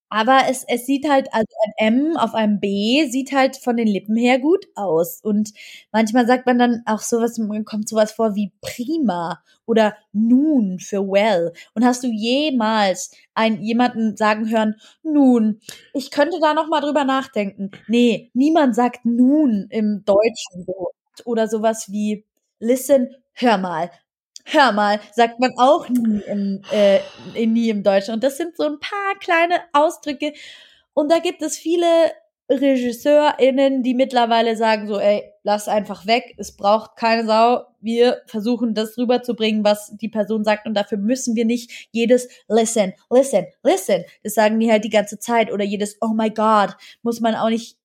Aber es, es sieht halt, also ein M auf einem B sieht halt von den Lippen her gut aus. Und manchmal sagt man dann auch sowas, kommt sowas vor wie prima oder nun für well. Und hast du jemals einen, jemanden sagen hören, nun, ich könnte da noch mal drüber nachdenken. Nee, niemand sagt nun im Deutschen so. oder sowas wie listen, hör mal. Hör mal, sagt man auch nie im, äh, nie im Deutschen. Und das sind so ein paar kleine Ausdrücke. Und da gibt es viele RegisseurInnen, die mittlerweile sagen so, ey, lass einfach weg, es braucht keine Sau. Wir versuchen das rüberzubringen, was die Person sagt. Und dafür müssen wir nicht jedes listen, listen, listen. Das sagen die halt die ganze Zeit. Oder jedes oh my God muss man auch nicht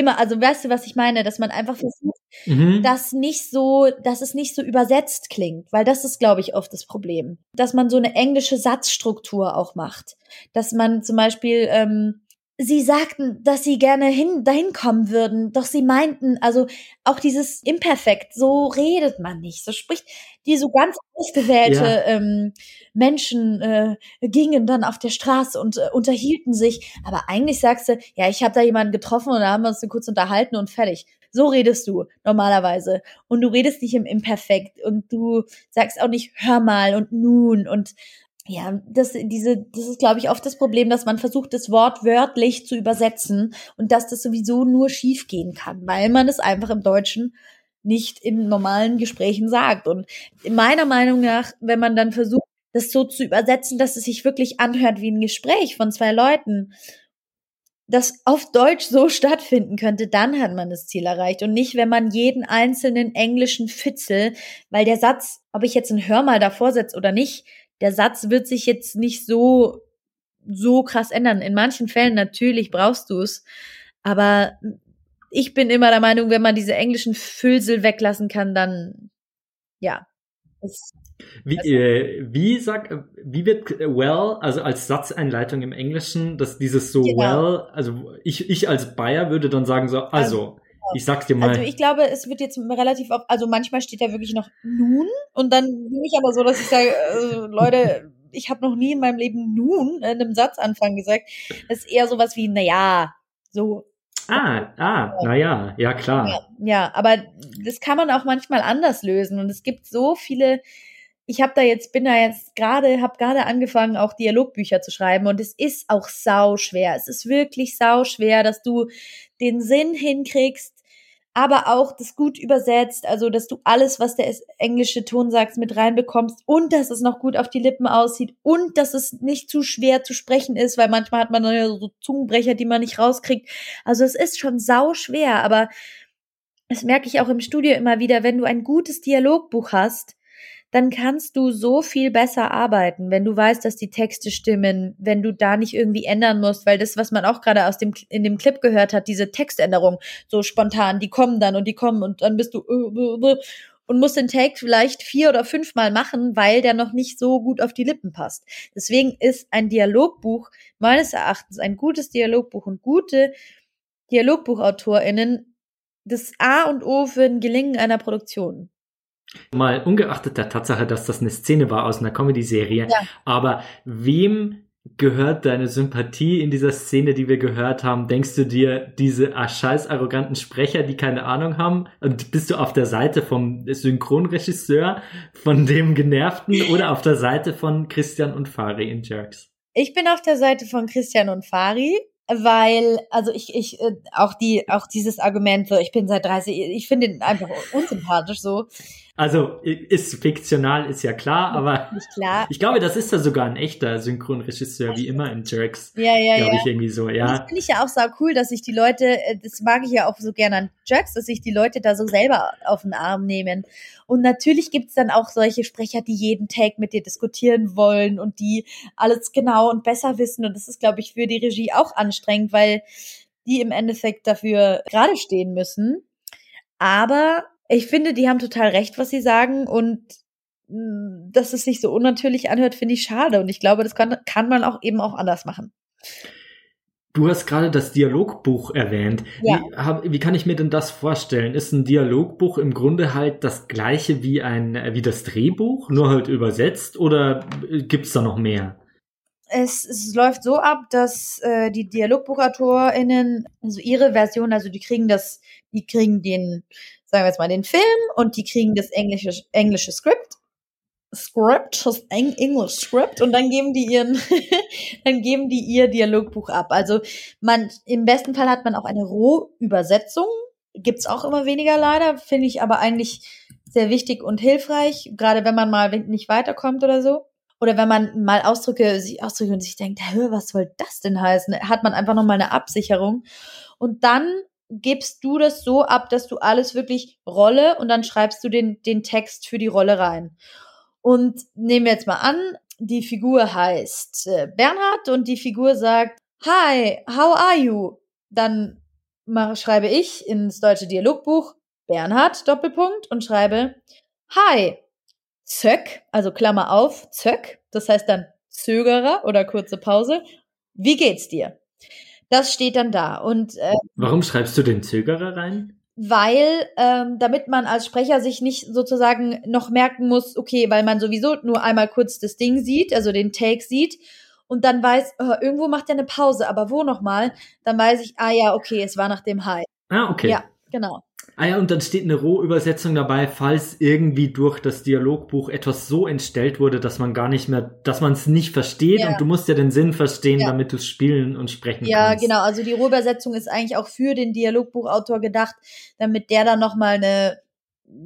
immer, also weißt du, was ich meine, dass man einfach versucht, Mhm. das nicht so, dass es nicht so übersetzt klingt, weil das ist, glaube ich, oft das Problem. Dass man so eine englische Satzstruktur auch macht. Dass man zum Beispiel, ähm, sie sagten, dass sie gerne hin, dahin kommen würden, doch sie meinten, also auch dieses Imperfekt, so redet man nicht, so spricht die so ganz ausgewählte Ja. ähm, Menschen äh, gingen dann auf der Straße und äh, unterhielten sich, aber eigentlich sagst du, ja, ich habe da jemanden getroffen und da haben wir uns kurz unterhalten und fertig. So redest du normalerweise. Und du redest nicht im Imperfekt und du sagst auch nicht hör mal und nun und ja, das, diese, das ist, glaube ich, oft das Problem, dass man versucht, das Wort wörtlich zu übersetzen und dass das sowieso nur schief gehen kann, weil man es einfach im Deutschen nicht in normalen Gesprächen sagt. Und meiner Meinung nach, wenn man dann versucht, das so zu übersetzen, dass es sich wirklich anhört wie ein Gespräch von zwei Leuten, das auf Deutsch so stattfinden könnte, dann hat man das Ziel erreicht und nicht, wenn man jeden einzelnen englischen Fitzel, weil der Satz, ob ich jetzt ein Hör mal davor setze oder nicht, der Satz wird sich jetzt nicht so so krass ändern. In manchen Fällen natürlich brauchst du es, aber ich bin immer der Meinung, wenn man diese englischen Füllsel weglassen kann, dann ja. Es, Wie, äh, wie sag, wie wird well, also als Satzeinleitung im Englischen, dass dieses so Genau. well, also ich, ich als Bayer würde dann sagen so, also, ich sag's dir mal. also ich glaube, es wird jetzt relativ oft, also manchmal steht da wirklich noch nun und dann bin ich aber so, dass ich sage, äh, Leute, ich habe noch nie in meinem Leben nun in einem Satzanfang gesagt. Das ist eher sowas wie, na ja, so. ah, ah, naja, ja klar. Ja, ja, aber das kann man auch manchmal anders lösen und es gibt so viele. Ich habe da jetzt bin da jetzt gerade habe gerade angefangen auch Dialogbücher zu schreiben und es ist auch sau schwer. Es ist wirklich sau schwer, dass du den Sinn hinkriegst, aber auch das gut übersetzt, also dass du alles, was der englische Ton sagt, mit reinbekommst und dass es noch gut auf die Lippen aussieht und dass es nicht zu schwer zu sprechen ist, weil manchmal hat man dann ja so Zungenbrecher, die man nicht rauskriegt. Also es ist schon sau schwer, aber das merke ich auch im Studio immer wieder, wenn du ein gutes Dialogbuch hast, dann kannst du so viel besser arbeiten, wenn du weißt, dass die Texte stimmen, wenn du da nicht irgendwie ändern musst, weil das, was man auch gerade aus dem in dem Clip gehört hat, diese Textänderung, so spontan, die kommen dann und die kommen und dann bist du äh, äh, äh, und musst den Take vielleicht vier oder fünfmal machen, weil der noch nicht so gut auf die Lippen passt. Deswegen ist ein Dialogbuch meines Erachtens ein gutes Dialogbuch und gute DialogbuchautorInnen das A und O für ein Gelingen einer Produktion. Mal ungeachtet der Tatsache, dass das eine Szene war aus einer Comedy-Serie, Ja. aber wem gehört deine Sympathie in dieser Szene, die wir gehört haben? Denkst du dir, diese ah, scheiß arroganten Sprecher, die keine Ahnung haben? Und bist du auf der Seite vom Synchronregisseur, von dem Genervten oder auf der Seite von Christian und Fari in Jerks? Ich bin auf der Seite von Christian und Fari, weil, also ich, ich, äh, auch die, auch dieses Argument, so, ich bin seit 30, ich finde ihn einfach unsympathisch so. Also ist fiktional, ist ja klar, aber Nicht klar. ich glaube, das ist ja sogar ein echter Synchronregisseur, wie immer in Jerks. Ja, ja, Glaube ja. ich irgendwie so, Und Das ja. finde ich ja auch sau cool, dass sich die Leute, äh, das mag ich ja auch so gerne an Jerks, dass sich die Leute da so selber auf den Arm nehmen. Und natürlich gibt's dann auch solche Sprecher, die jeden Take mit dir diskutieren wollen und die alles genau und besser wissen. Und das ist, glaube ich, für die Regie auch anstrengend, weil die im Endeffekt dafür gerade stehen müssen. Aber ich finde, die haben total recht, was sie sagen. Und mh, dass es sich so unnatürlich anhört, finde ich schade. Und ich glaube, das kann, kann man auch eben auch anders machen. Du hast gerade das Dialogbuch erwähnt. Ja. Wie, hab, wie kann ich mir denn das vorstellen? Ist ein Dialogbuch im Grunde halt das gleiche wie ein wie das Drehbuch, nur halt übersetzt oder äh, gibt's da noch mehr? Es, es läuft so ab, dass äh, die DialogbuchautorInnen, also ihre Version, also die kriegen das, die kriegen den, sagen wir jetzt mal, den Film und die kriegen das englische, englische Skript. Script, das Eng English Script und dann geben die ihren, dann geben die ihr Dialogbuch ab. Also man, im besten Fall hat man auch eine Rohübersetzung. Gibt's auch immer weniger leider, finde ich aber eigentlich sehr wichtig und hilfreich, gerade wenn man mal nicht weiterkommt oder so. Oder wenn man mal Ausdrücke, sich Ausdrücke und sich denkt, was soll das denn heißen? Hat man einfach nochmal eine Absicherung. Und dann gibst du das so ab, dass du alles wirklich Rolle und dann schreibst du den, den Text für die Rolle rein. Und nehmen wir jetzt mal an, die Figur heißt äh, Bernhard und die Figur sagt, Hi, how are you? Dann mache, schreibe ich ins deutsche Dialogbuch Bernhard Doppelpunkt und schreibe Hi, Zöck, also Klammer auf, Zöck, das heißt dann Zögerer oder kurze Pause. Wie geht's dir? Das steht dann da. Und äh, warum schreibst du den Zögerer rein? Weil, ähm, damit man als Sprecher sich nicht sozusagen noch merken muss, okay, weil man sowieso nur einmal kurz das Ding sieht, also den Take sieht und dann weiß, oh, irgendwo macht er eine Pause, aber wo nochmal? Dann weiß ich, ah ja, okay, es war nach dem High. Ah, okay. Ja, genau. Ah ja, und dann steht eine Rohübersetzung dabei, falls irgendwie durch das Dialogbuch etwas so entstellt wurde, dass man gar nicht mehr, dass man es nicht versteht Ja. und du musst ja den Sinn verstehen, Ja. damit du es spielen und sprechen Ja, kannst. genau. Also die Rohübersetzung ist eigentlich auch für den Dialogbuchautor gedacht, damit der dann nochmal eine,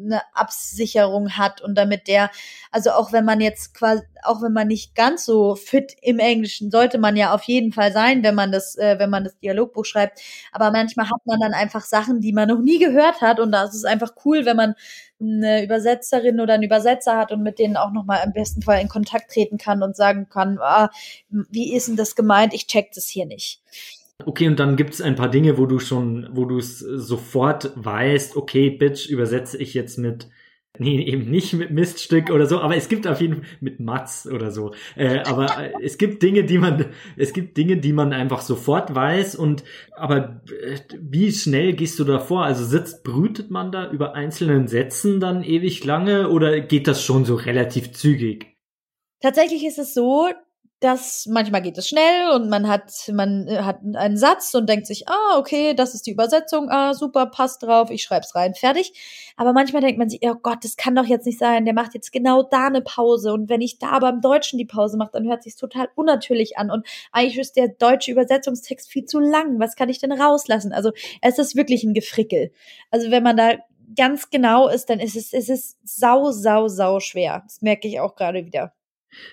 eine Absicherung hat und damit der, also auch wenn man jetzt quasi, auch wenn man nicht ganz so fit im Englischen, sollte man ja auf jeden Fall sein, wenn man das, äh, wenn man das Dialogbuch schreibt. Aber manchmal hat man dann einfach Sachen, die man noch nie gehört hat und da ist es einfach cool, wenn man eine Übersetzerin oder einen Übersetzer hat und mit denen auch nochmal im besten Fall in Kontakt treten kann und sagen kann, ah, wie ist denn das gemeint? Ich check das hier nicht. Okay, und dann gibt es ein paar Dinge, wo du schon, wo du es sofort weißt, okay, Bitch, übersetze ich jetzt mit, nee, eben nicht mit Miststück oder so, aber es gibt auf jeden Fall mit Matz oder so. Äh, aber es gibt Dinge, die man, es gibt Dinge, die man einfach sofort weiß und, aber äh, wie schnell gehst du da vor? Also sitzt, brütet man da über einzelnen Sätzen dann ewig lange oder geht das schon so relativ zügig? Tatsächlich ist es so, dass manchmal geht es schnell und man hat man äh, hat einen Satz und denkt sich, ah, okay, das ist die Übersetzung, ah, super, passt drauf, ich schreib's rein, fertig. Aber manchmal denkt man sich, oh Gott, das kann doch jetzt nicht sein, der macht jetzt genau da eine Pause und wenn ich da beim Deutschen die Pause mache, dann hört sich's total unnatürlich an und eigentlich ist der deutsche Übersetzungstext viel zu lang. Was kann ich denn rauslassen? Also, es ist wirklich ein Gefrickel. Also, wenn man da ganz genau ist, dann ist es es ist sau sau sau schwer. Das merke ich auch gerade wieder.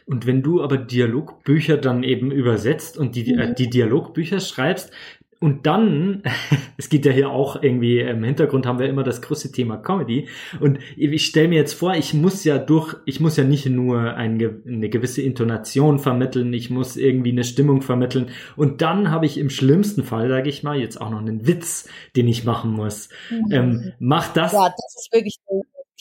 Und wenn du aber Dialogbücher dann eben übersetzt und die, äh, Mhm. die Dialogbücher schreibst und dann, es geht ja hier auch irgendwie, im Hintergrund haben wir immer das große Thema Comedy und ich stelle mir jetzt vor, ich muss ja durch, ich muss ja nicht nur ein, eine gewisse Intonation vermitteln, ich muss irgendwie eine Stimmung vermitteln und dann habe ich im schlimmsten Fall, sage ich mal, jetzt auch noch einen Witz, den ich machen muss. Ähm, macht das Ja, das ist wirklich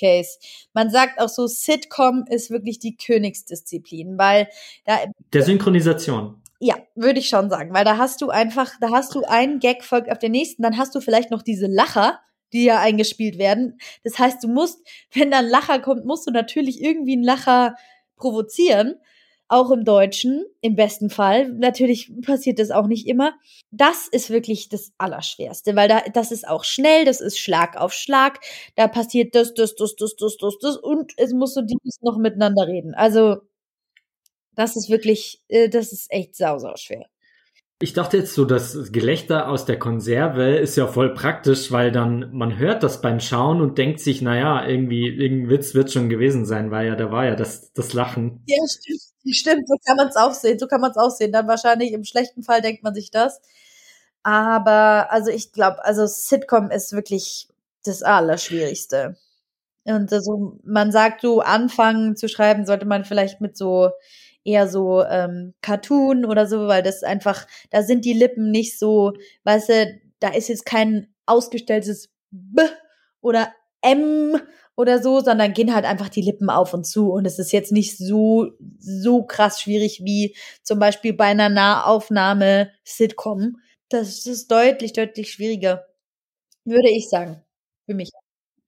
Case. Man sagt auch so, Sitcom ist wirklich die Königsdisziplin, weil da, der Synchronisation. ja, würde ich schon sagen, weil da hast du einfach, da hast du einen Gag folgt auf den nächsten, dann hast du vielleicht noch diese Lacher, die ja eingespielt werden. Das heißt, du musst, wenn da ein Lacher kommt, musst du natürlich irgendwie einen Lacher provozieren. Auch im Deutschen, im besten Fall. Natürlich passiert das auch nicht immer. Das ist wirklich das Allerschwerste, weil da, das ist auch schnell, das ist Schlag auf Schlag. Da passiert das, das, das, das, das, das, das und es muss so die müssen noch miteinander reden. Also, das ist wirklich, äh, das ist echt sau, sau schwer. Ich dachte jetzt so, das Gelächter aus der Konserve ist ja voll praktisch, weil dann man hört das beim Schauen und denkt sich, naja, irgendwie irgendein Witz wird schon gewesen sein, weil ja da war ja das das Lachen. Ja, stimmt. Stimmt, so kann man es auch sehen. So kann man es auch sehen. Dann wahrscheinlich im schlechten Fall denkt man sich das. Aber also ich glaube, also Sitcom ist wirklich das Allerschwierigste. Und also man sagt so, anfangen zu schreiben sollte man vielleicht mit so eher so ähm, Cartoon oder so, weil das einfach, da sind die Lippen nicht so, weißt du, da ist jetzt kein ausgestelltes B oder M oder so, sondern gehen halt einfach die Lippen auf und zu. Und es ist jetzt nicht so, so krass schwierig wie zum Beispiel bei einer Nahaufnahme Sitcom. Das ist deutlich, deutlich schwieriger. Würde ich sagen. Für mich.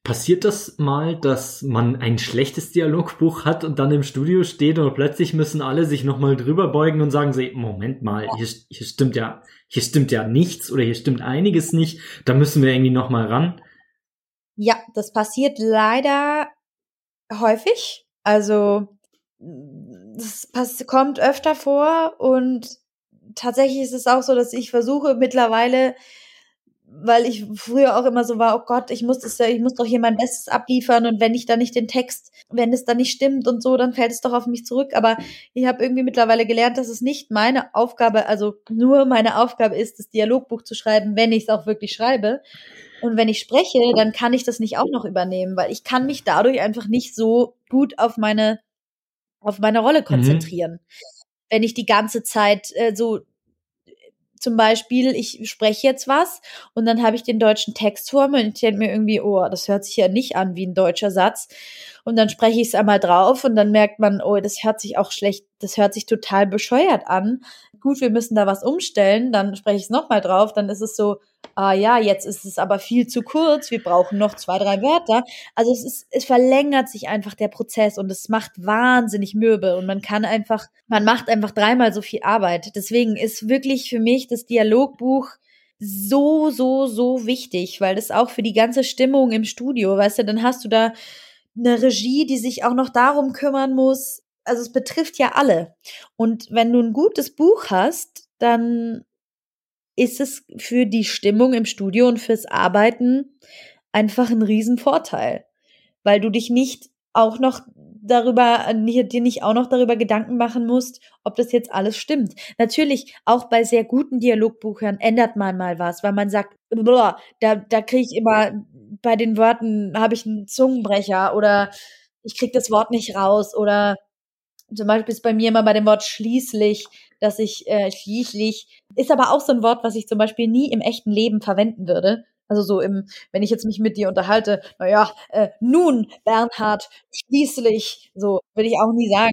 Passiert das mal, dass man ein schlechtes Dialogbuch hat und dann im Studio steht und plötzlich müssen alle sich nochmal drüber beugen und sagen sie, Moment mal, hier, hier stimmt ja, hier stimmt ja nichts oder hier stimmt einiges nicht, da müssen wir irgendwie nochmal ran. Das passiert leider häufig. Also, das kommt öfter vor und tatsächlich ist es auch so, dass ich versuche mittlerweile, weil ich früher auch immer so war, oh Gott, ich muss das ja, ich muss doch hier mein Bestes abliefern und wenn ich da nicht den Text, wenn es da nicht stimmt und so, dann fällt es doch auf mich zurück. Aber ich habe irgendwie mittlerweile gelernt, dass es nicht meine Aufgabe, also nur meine Aufgabe ist, das Dialogbuch zu schreiben, wenn ich es auch wirklich schreibe. Und wenn ich spreche, dann kann ich das nicht auch noch übernehmen, weil ich kann mich dadurch einfach nicht so gut auf meine auf meine Rolle konzentrieren. Wenn ich die ganze Zeit äh, so zum Beispiel, ich spreche jetzt was und dann habe ich den deutschen Text vor mir und ich denke mir irgendwie, oh, das hört sich ja nicht an wie ein deutscher Satz. Und dann spreche ich es einmal drauf und dann merkt man, oh, das hört sich auch schlecht, das hört sich total bescheuert an. Gut, wir müssen da was umstellen, dann spreche ich es nochmal drauf, dann ist es so, ah ja, jetzt ist es aber viel zu kurz, wir brauchen noch zwei, drei Wörter. Also es ist, es verlängert sich einfach der Prozess und es macht wahnsinnig mürbe und man kann einfach, man macht einfach dreimal so viel Arbeit. Deswegen ist wirklich für mich das Dialogbuch so, so, so wichtig, weil das auch für die ganze Stimmung im Studio, weißt du, dann hast du da eine Regie, die sich auch noch darum kümmern muss. Also es betrifft ja alle. Und wenn du ein gutes Buch hast, dann ist es für die Stimmung im Studio und fürs Arbeiten einfach ein Riesenvorteil, weil du dich nicht auch noch darüber, dir nicht auch noch darüber Gedanken machen musst, ob das jetzt alles stimmt. Natürlich, auch bei sehr guten Dialogbüchern ändert man mal was, weil man sagt, da, da kriege ich immer, bei den Worten habe ich einen Zungenbrecher oder ich krieg das Wort nicht raus oder zum Beispiel ist bei mir immer bei dem Wort schließlich, dass ich äh, schließlich, ist aber auch so ein Wort, was ich zum Beispiel nie im echten Leben verwenden würde. Also so im, wenn ich jetzt mich mit dir unterhalte, naja, äh, nun, Bernhard, schließlich, so würde ich auch nie sagen.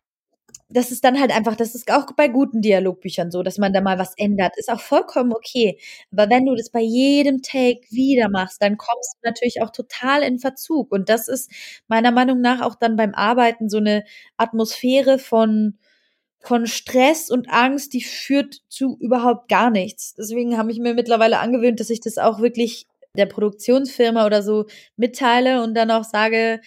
Das ist dann halt einfach, das ist auch bei guten Dialogbüchern so, dass man da mal was ändert. Ist auch vollkommen okay. Aber wenn du das bei jedem Take wieder machst, dann kommst du natürlich auch total in Verzug. Und das ist meiner Meinung nach auch dann beim Arbeiten so eine Atmosphäre von, von Stress und Angst, die führt zu überhaupt gar nichts. Deswegen habe ich mir mittlerweile angewöhnt, dass ich das auch wirklich der Produktionsfirma oder so mitteile und dann auch sage,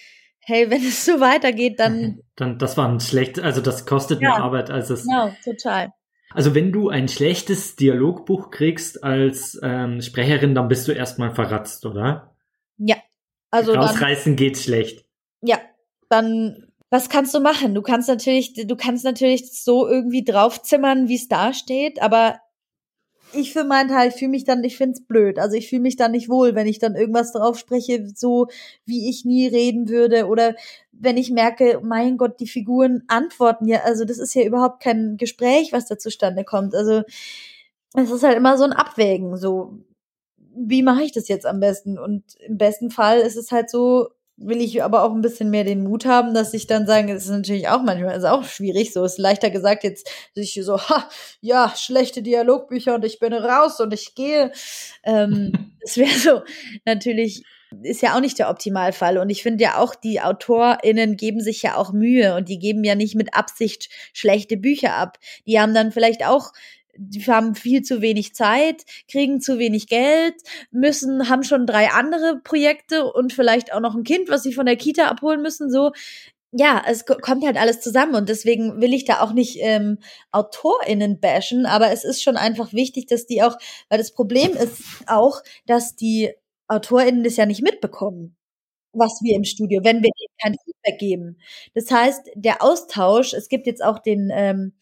hey, wenn es so weitergeht, dann. Dann, das war ein schlecht, also das kostet ja, mehr Arbeit als es. Genau, total. Also wenn du ein schlechtes Dialogbuch kriegst als ähm, Sprecherin, dann bist du erstmal verratzt, oder? Ja. Also Rausreißen dann, geht schlecht. Ja, dann was kannst du machen? Du kannst natürlich, du kannst natürlich so irgendwie draufzimmern, wie es da steht, aber ich für meinen Teil fühle mich dann, ich finde es blöd. Also ich fühle mich dann nicht wohl, wenn ich dann irgendwas drauf spreche, so wie ich nie reden würde. Oder wenn ich merke, mein Gott, die Figuren antworten ja. Also das ist ja überhaupt kein Gespräch, was da zustande kommt. Also es ist halt immer so ein Abwägen. So, wie mache ich das jetzt am besten? Und im besten Fall ist es halt so, will ich aber auch ein bisschen mehr den Mut haben, dass ich dann sage, es ist natürlich auch manchmal ist auch schwierig, so ist leichter gesagt jetzt ich so, ha, ja, schlechte Dialogbücher und ich bin raus und ich gehe. Ähm, das wäre so natürlich ist ja auch nicht der Optimalfall und ich finde ja auch die AutorInnen geben sich ja auch Mühe und die geben ja nicht mit Absicht schlechte Bücher ab. Die haben dann vielleicht auch die haben viel zu wenig Zeit, kriegen zu wenig Geld, müssen, haben schon drei andere Projekte und vielleicht auch noch ein Kind, was sie von der Kita abholen müssen, so. Ja, es kommt halt alles zusammen und deswegen will ich da auch nicht ähm, AutorInnen bashen, aber es ist schon einfach wichtig, dass die auch, weil das Problem ist auch, dass die AutorInnen das ja nicht mitbekommen was wir im Studio, wenn wir kein Feedback geben. Das heißt, der Austausch, es gibt jetzt auch den, ähm,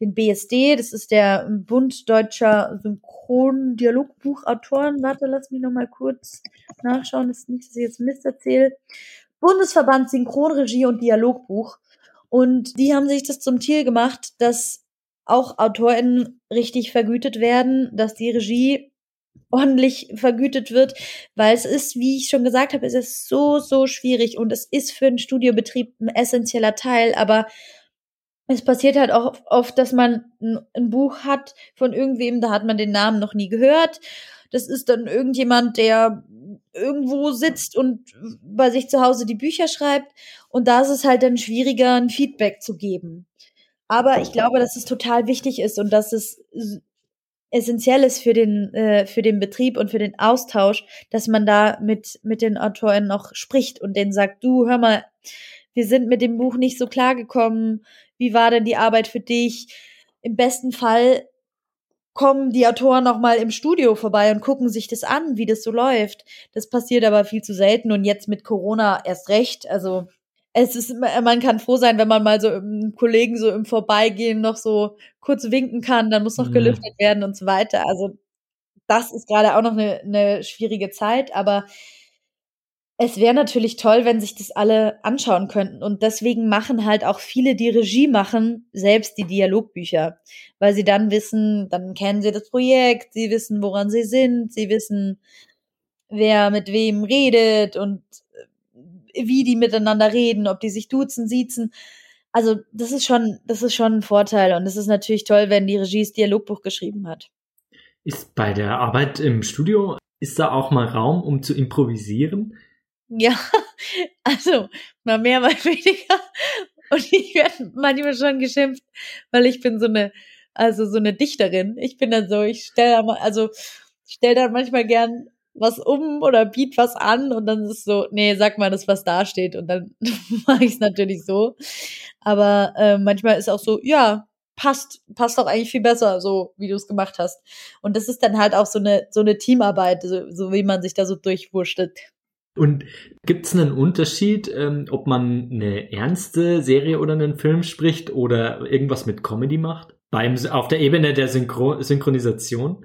den BSD, das ist der Bund deutscher Synchron-Dialogbuchautoren. Warte, lass mich noch mal kurz nachschauen, das ist nicht, dass ich jetzt Mist erzähle. Bundesverband Synchronregie und Dialogbuch. Und die haben sich das zum Ziel gemacht, dass auch AutorInnen richtig vergütet werden, dass die Regie ordentlich vergütet wird, weil es ist, wie ich schon gesagt habe, es ist so, so schwierig und es ist für einen Studiobetrieb ein essentieller Teil, aber es passiert halt auch oft, dass man ein, ein, Buch hat von irgendwem, da hat man den Namen noch nie gehört. Das ist dann irgendjemand, der irgendwo sitzt und bei sich zu Hause die Bücher schreibt. Und da ist es halt dann schwieriger, ein Feedback zu geben. Aber ich glaube, dass es total wichtig ist und dass es essentiell ist für den, äh, für den Betrieb und für den Austausch, dass man da mit, mit den Autoren noch spricht und denen sagt, du, hör mal, wir sind mit dem Buch nicht so klar gekommen. Wie war denn die Arbeit für dich? Im besten Fall kommen die Autoren noch mal im Studio vorbei und gucken sich das an, wie das so läuft. Das passiert aber viel zu selten und jetzt mit Corona erst recht. Also es ist, man kann froh sein, wenn man mal so im Kollegen so im Vorbeigehen noch so kurz winken kann, dann muss noch mhm. gelüftet werden und so weiter. Also das ist gerade auch noch eine, eine schwierige Zeit, aber es wäre natürlich toll, wenn sich das alle anschauen könnten. Und deswegen machen halt auch viele, die Regie machen, selbst die Dialogbücher. Weil sie dann wissen, dann kennen sie das Projekt, sie wissen, woran sie sind, sie wissen, wer mit wem redet und wie die miteinander reden, ob die sich duzen, siezen. Also, das ist schon, das ist schon ein Vorteil. Und es ist natürlich toll, wenn die Regie das Dialogbuch geschrieben hat. Ist bei der Arbeit im Studio, ist da auch mal Raum, um zu improvisieren? Ja, also mal mehr, mal weniger. Und ich werde manchmal schon geschimpft, weil ich bin so eine, also so eine Dichterin. Ich bin dann so, ich stelle da mal, also ich stelle da manchmal gern was um oder biet was an und dann ist so, nee, sag mal das, was da steht. Und dann mache ich es natürlich so. Aber äh, manchmal ist auch so, ja, passt, passt doch eigentlich viel besser, so wie du es gemacht hast. Und das ist dann halt auch so eine, so eine Teamarbeit, so, so wie man sich da so durchwurschtelt. Und gibt es einen Unterschied, ähm, ob man eine ernste Serie oder einen Film spricht oder irgendwas mit Comedy macht? Beim, auf der Ebene der Synchro Synchronisation?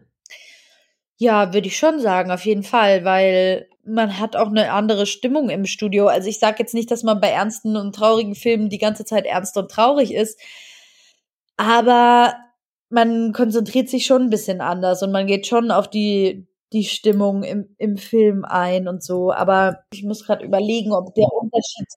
Ja, würde ich schon sagen, auf jeden Fall, weil man hat auch eine andere Stimmung im Studio. Also ich sage jetzt nicht, dass man bei ernsten und traurigen Filmen die ganze Zeit ernst und traurig ist, aber man konzentriert sich schon ein bisschen anders und man geht schon auf die die Stimmung im, im Film ein und so. Aber ich muss gerade überlegen, ob der Unterschied.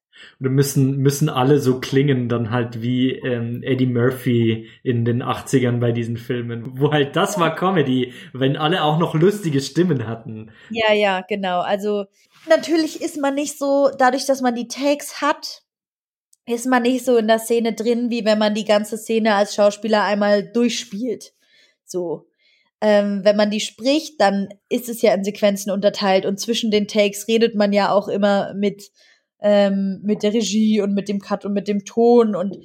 Oder müssen, müssen alle so klingen, dann halt wie ähm, Eddie Murphy in den 80ern bei diesen Filmen, wo halt das war Comedy, wenn alle auch noch lustige Stimmen hatten. Ja, ja, genau. Also natürlich ist man nicht so, dadurch, dass man die Takes hat, ist man nicht so in der Szene drin, wie wenn man die ganze Szene als Schauspieler einmal durchspielt. So ähm, wenn man die spricht, dann ist es ja in Sequenzen unterteilt und zwischen den Takes redet man ja auch immer mit, ähm, mit der Regie und mit dem Cut und mit dem Ton und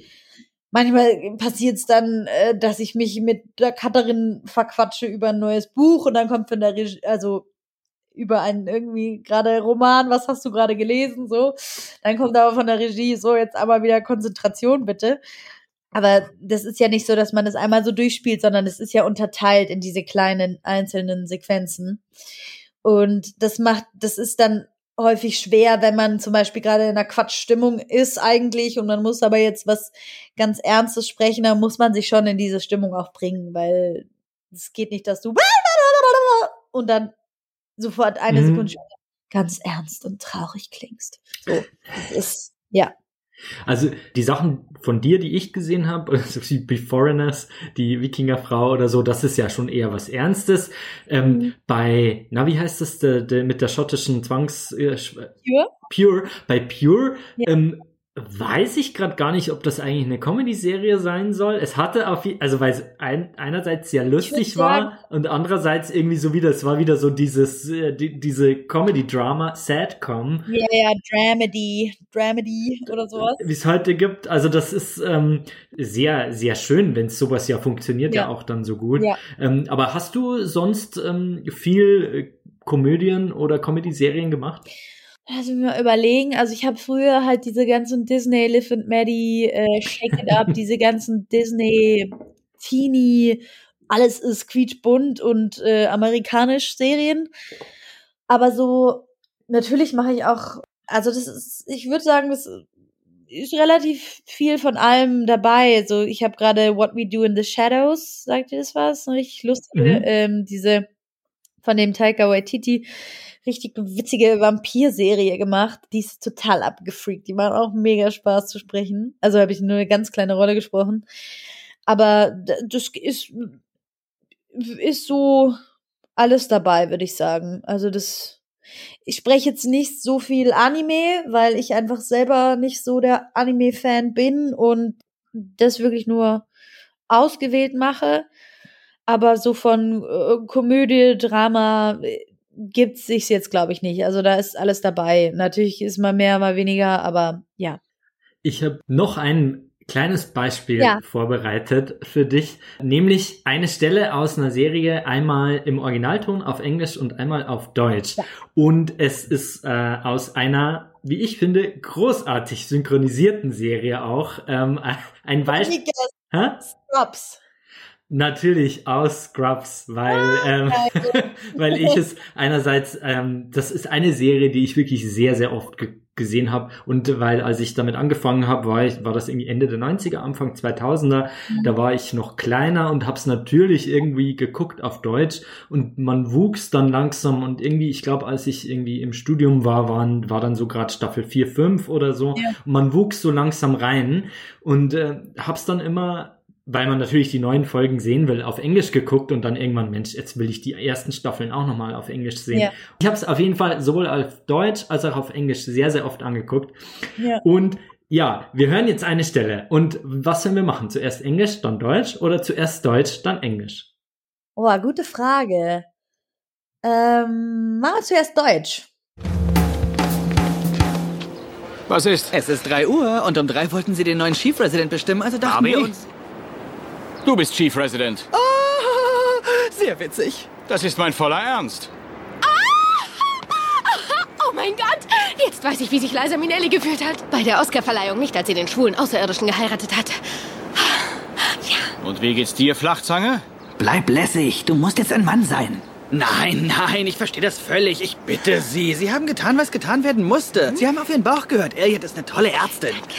manchmal passiert es dann, äh, dass ich mich mit der Cutterin verquatsche über ein neues Buch und dann kommt von der Regie, also über einen irgendwie gerade Roman, was hast du gerade gelesen, so. Dann kommt aber von der Regie, so jetzt aber wieder Konzentration bitte. Aber das ist ja nicht so, dass man es einmal so durchspielt, sondern es ist ja unterteilt in diese kleinen einzelnen Sequenzen. Und das macht, das ist dann häufig schwer, wenn man zum Beispiel gerade in einer Quatschstimmung ist eigentlich und man muss aber jetzt was ganz Ernstes sprechen, dann muss man sich schon in diese Stimmung auch bringen, weil es geht nicht, dass du und dann sofort eine mhm. Sekunde ganz ernst und traurig klingst. So, das ist, ja. Also die Sachen von dir, die ich gesehen habe, also wie Beforeigners, die Wikingerfrau oder so, das ist ja schon eher was Ernstes. Ähm, mhm. Bei, na wie heißt das, de, de, mit der schottischen Zwangs... Äh, Pure? Pure. Bei Pure ja. ähm, weiß ich gerade gar nicht, ob das eigentlich eine Comedy-Serie sein soll. Es hatte auf, also weil es ein, einerseits sehr lustig war und andererseits irgendwie so wieder, es war wieder so dieses, äh, die, diese Comedy-Drama, Sadcom. Ja, ja, Dramedy, Dramedy oder sowas. Wie es heute gibt. Also das ist ähm, sehr, sehr schön, wenn es sowas ja funktioniert ja. ja. auch dann so gut. Ja. Ähm, aber hast du sonst ähm, viel äh, Komödien oder Comedy-Serien gemacht? Lass mich mal überlegen. Also ich habe früher halt diese ganzen Disney Live and Maddie, äh, Shake It Up, diese ganzen Disney Teenie, alles ist quietschbunt und äh, amerikanisch Serien. Aber so, natürlich mache ich auch, also das ist, ich würde sagen, das ist relativ viel von allem dabei. So, ich habe gerade What We Do in the Shadows, sagt ihr das was? Richtig lustige, mhm. ähm, diese von dem Taika Waititi richtig witzige Vampir-Serie gemacht. Die ist total abgefreakt. Die macht auch mega Spaß zu sprechen. Also habe ich nur eine ganz kleine Rolle gesprochen. Aber das ist, ist so alles dabei, würde ich sagen. Also das, ich spreche jetzt nicht so viel Anime, weil ich einfach selber nicht so der Anime-Fan bin und das wirklich nur ausgewählt mache. Aber so von äh, Komödie, Drama, gibt sich jetzt, glaube ich, nicht. Also da ist alles dabei. Natürlich ist mal mehr, mal weniger, aber ja. Ich habe noch ein kleines Beispiel ja. vorbereitet für dich, nämlich eine Stelle aus einer Serie einmal im Originalton auf Englisch und einmal auf Deutsch. Ja. Und es ist äh, aus einer, wie ich finde, großartig synchronisierten Serie auch. Ähm, ein Beispiel. Scrubs. Natürlich aus Scrubs, weil, ähm, weil ich es einerseits, ähm, das ist eine Serie, die ich wirklich sehr, sehr oft ge gesehen habe. Und weil als ich damit angefangen habe, war ich war das irgendwie Ende der 90er, Anfang 2000er, mhm. da war ich noch kleiner und habe es natürlich irgendwie geguckt auf Deutsch. Und man wuchs dann langsam. Und irgendwie ich glaube, als ich irgendwie im Studium war, waren war dann so gerade Staffel 4, 5 oder so. Ja. und man wuchs so langsam rein. Und äh, hab's dann immer weil man natürlich die neuen Folgen sehen will, auf Englisch geguckt und dann irgendwann, Mensch, jetzt will ich die ersten Staffeln auch nochmal auf Englisch sehen. Ja. Ich habe es auf jeden Fall sowohl auf Deutsch als auch auf Englisch sehr, sehr oft angeguckt. Ja. Und ja, wir hören jetzt eine Stelle. Und was sollen wir machen? Zuerst Englisch, dann Deutsch oder zuerst Deutsch, dann Englisch? Oh, gute Frage. Ähm, machen wir zuerst Deutsch. Was ist? Es ist 3 Uhr und um 3 wollten Sie den neuen Chief Resident bestimmen, also dachten Barbie? wir uns... Du bist Chief Resident. Oh, sehr witzig. Das ist mein voller Ernst. Oh mein Gott! Jetzt weiß ich, wie sich Liza Minnelli gefühlt hat. Bei der Oscarverleihung, nicht als sie den schwulen Außerirdischen geheiratet hat. Ja. Und wie geht's dir, Flachzange? Bleib lässig. Du musst jetzt ein Mann sein. Nein, nein, ich verstehe das völlig. Ich bitte Sie. Sie haben getan, was getan werden musste. Sie haben auf Ihren Bauch gehört. Elliot ist eine tolle Ärztin. Danke.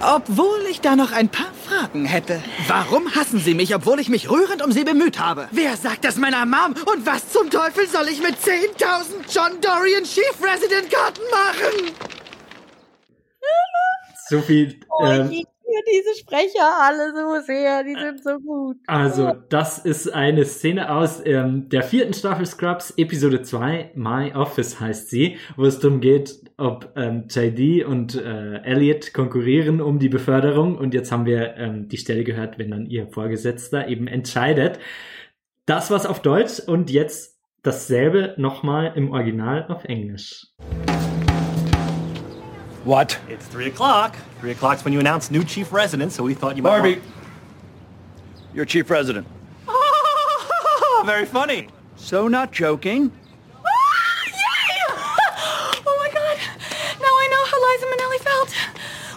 Obwohl ich da noch ein paar Fragen hätte. Warum hassen Sie mich, obwohl ich mich rührend um Sie bemüht habe? Wer sagt das meiner Mom? Und was zum Teufel soll ich mit 10.000 John Dorian Chief Resident Karten machen? So viel. Liebe diese Sprecher alle so sehr, die sind so gut. Also, das ist eine Szene aus ähm, der vierten Staffel Scrubs, Episode 2, My Office heißt sie, wo es darum geht, ob ähm, JD und äh, Elliot konkurrieren um die Beförderung und jetzt haben wir ähm, die Stelle gehört, wenn dann ihr Vorgesetzter eben entscheidet. Das war's auf Deutsch und jetzt dasselbe nochmal im Original auf Englisch. What? It's three o'clock. Three o'clock's when you announce new chief resident, so we thought you might. Barbie, want... you're chief resident. Ah, very funny. So not joking. Ah, oh my god! Now I know how Liza Minnelli felt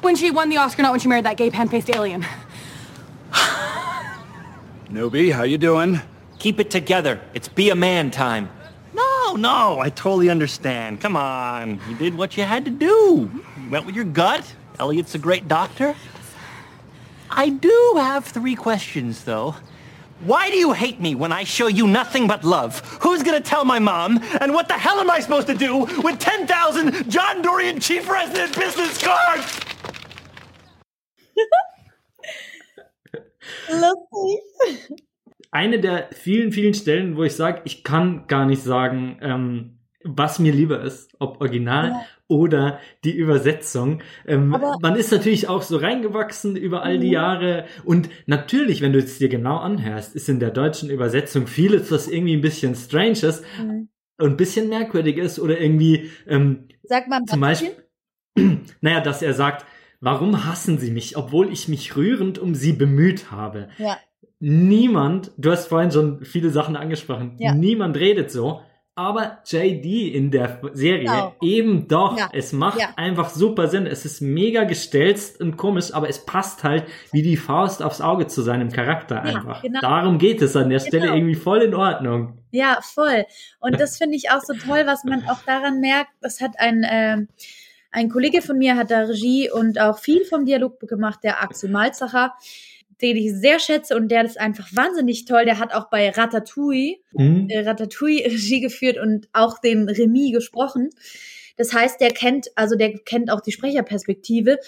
when she won the Oscar, not when she married that gay pan-faced alien. Newbie, how you doing? Keep it together. It's be a man time. No, no, I totally understand. Come on. You did what you had to do. You went with your gut. Elliot's a great doctor. I do have three questions, though. Why do you hate me when I show you nothing but love? Who's gonna tell my mom? And what the hell am I supposed to do with 10,000 John Dorian Chief Resident business cards? Lustig. eine der vielen, vielen Stellen, wo ich sage, ich kann gar nicht sagen, ähm, was mir lieber ist, ob Original ja. Oder die Übersetzung. Ähm, man ist natürlich auch so reingewachsen über all die mhm. Jahre und natürlich, wenn du es dir genau anhörst, ist in der deutschen Übersetzung vieles, was irgendwie ein bisschen strange ist mhm. und ein bisschen merkwürdig ist oder irgendwie ähm, Sag mal zum Beispiel, naja, dass er sagt, warum hassen sie mich, obwohl ich mich rührend um sie bemüht habe. Ja niemand, du hast vorhin schon viele Sachen angesprochen, ja. niemand redet so, aber JD in der Serie genau. eben doch. Ja. Es macht ja. einfach super Sinn. Es ist mega gestelzt und komisch, aber es passt halt wie die Faust aufs Auge zu seinem Charakter einfach. Genau. Darum geht es an der Stelle genau. irgendwie voll in Ordnung. Ja, voll. Und das finde ich auch so toll, was man auch daran merkt. Das hat ein, äh, ein Kollege von mir hat da Regie und auch viel vom Dialog gemacht, der Axel Malzacher den ich sehr schätze und der ist einfach wahnsinnig toll. Der hat auch bei Ratatouille, mhm. äh, Ratatouille Regie geführt und auch den Remy gesprochen. Das heißt, der kennt, also der kennt auch die Sprecherperspektive.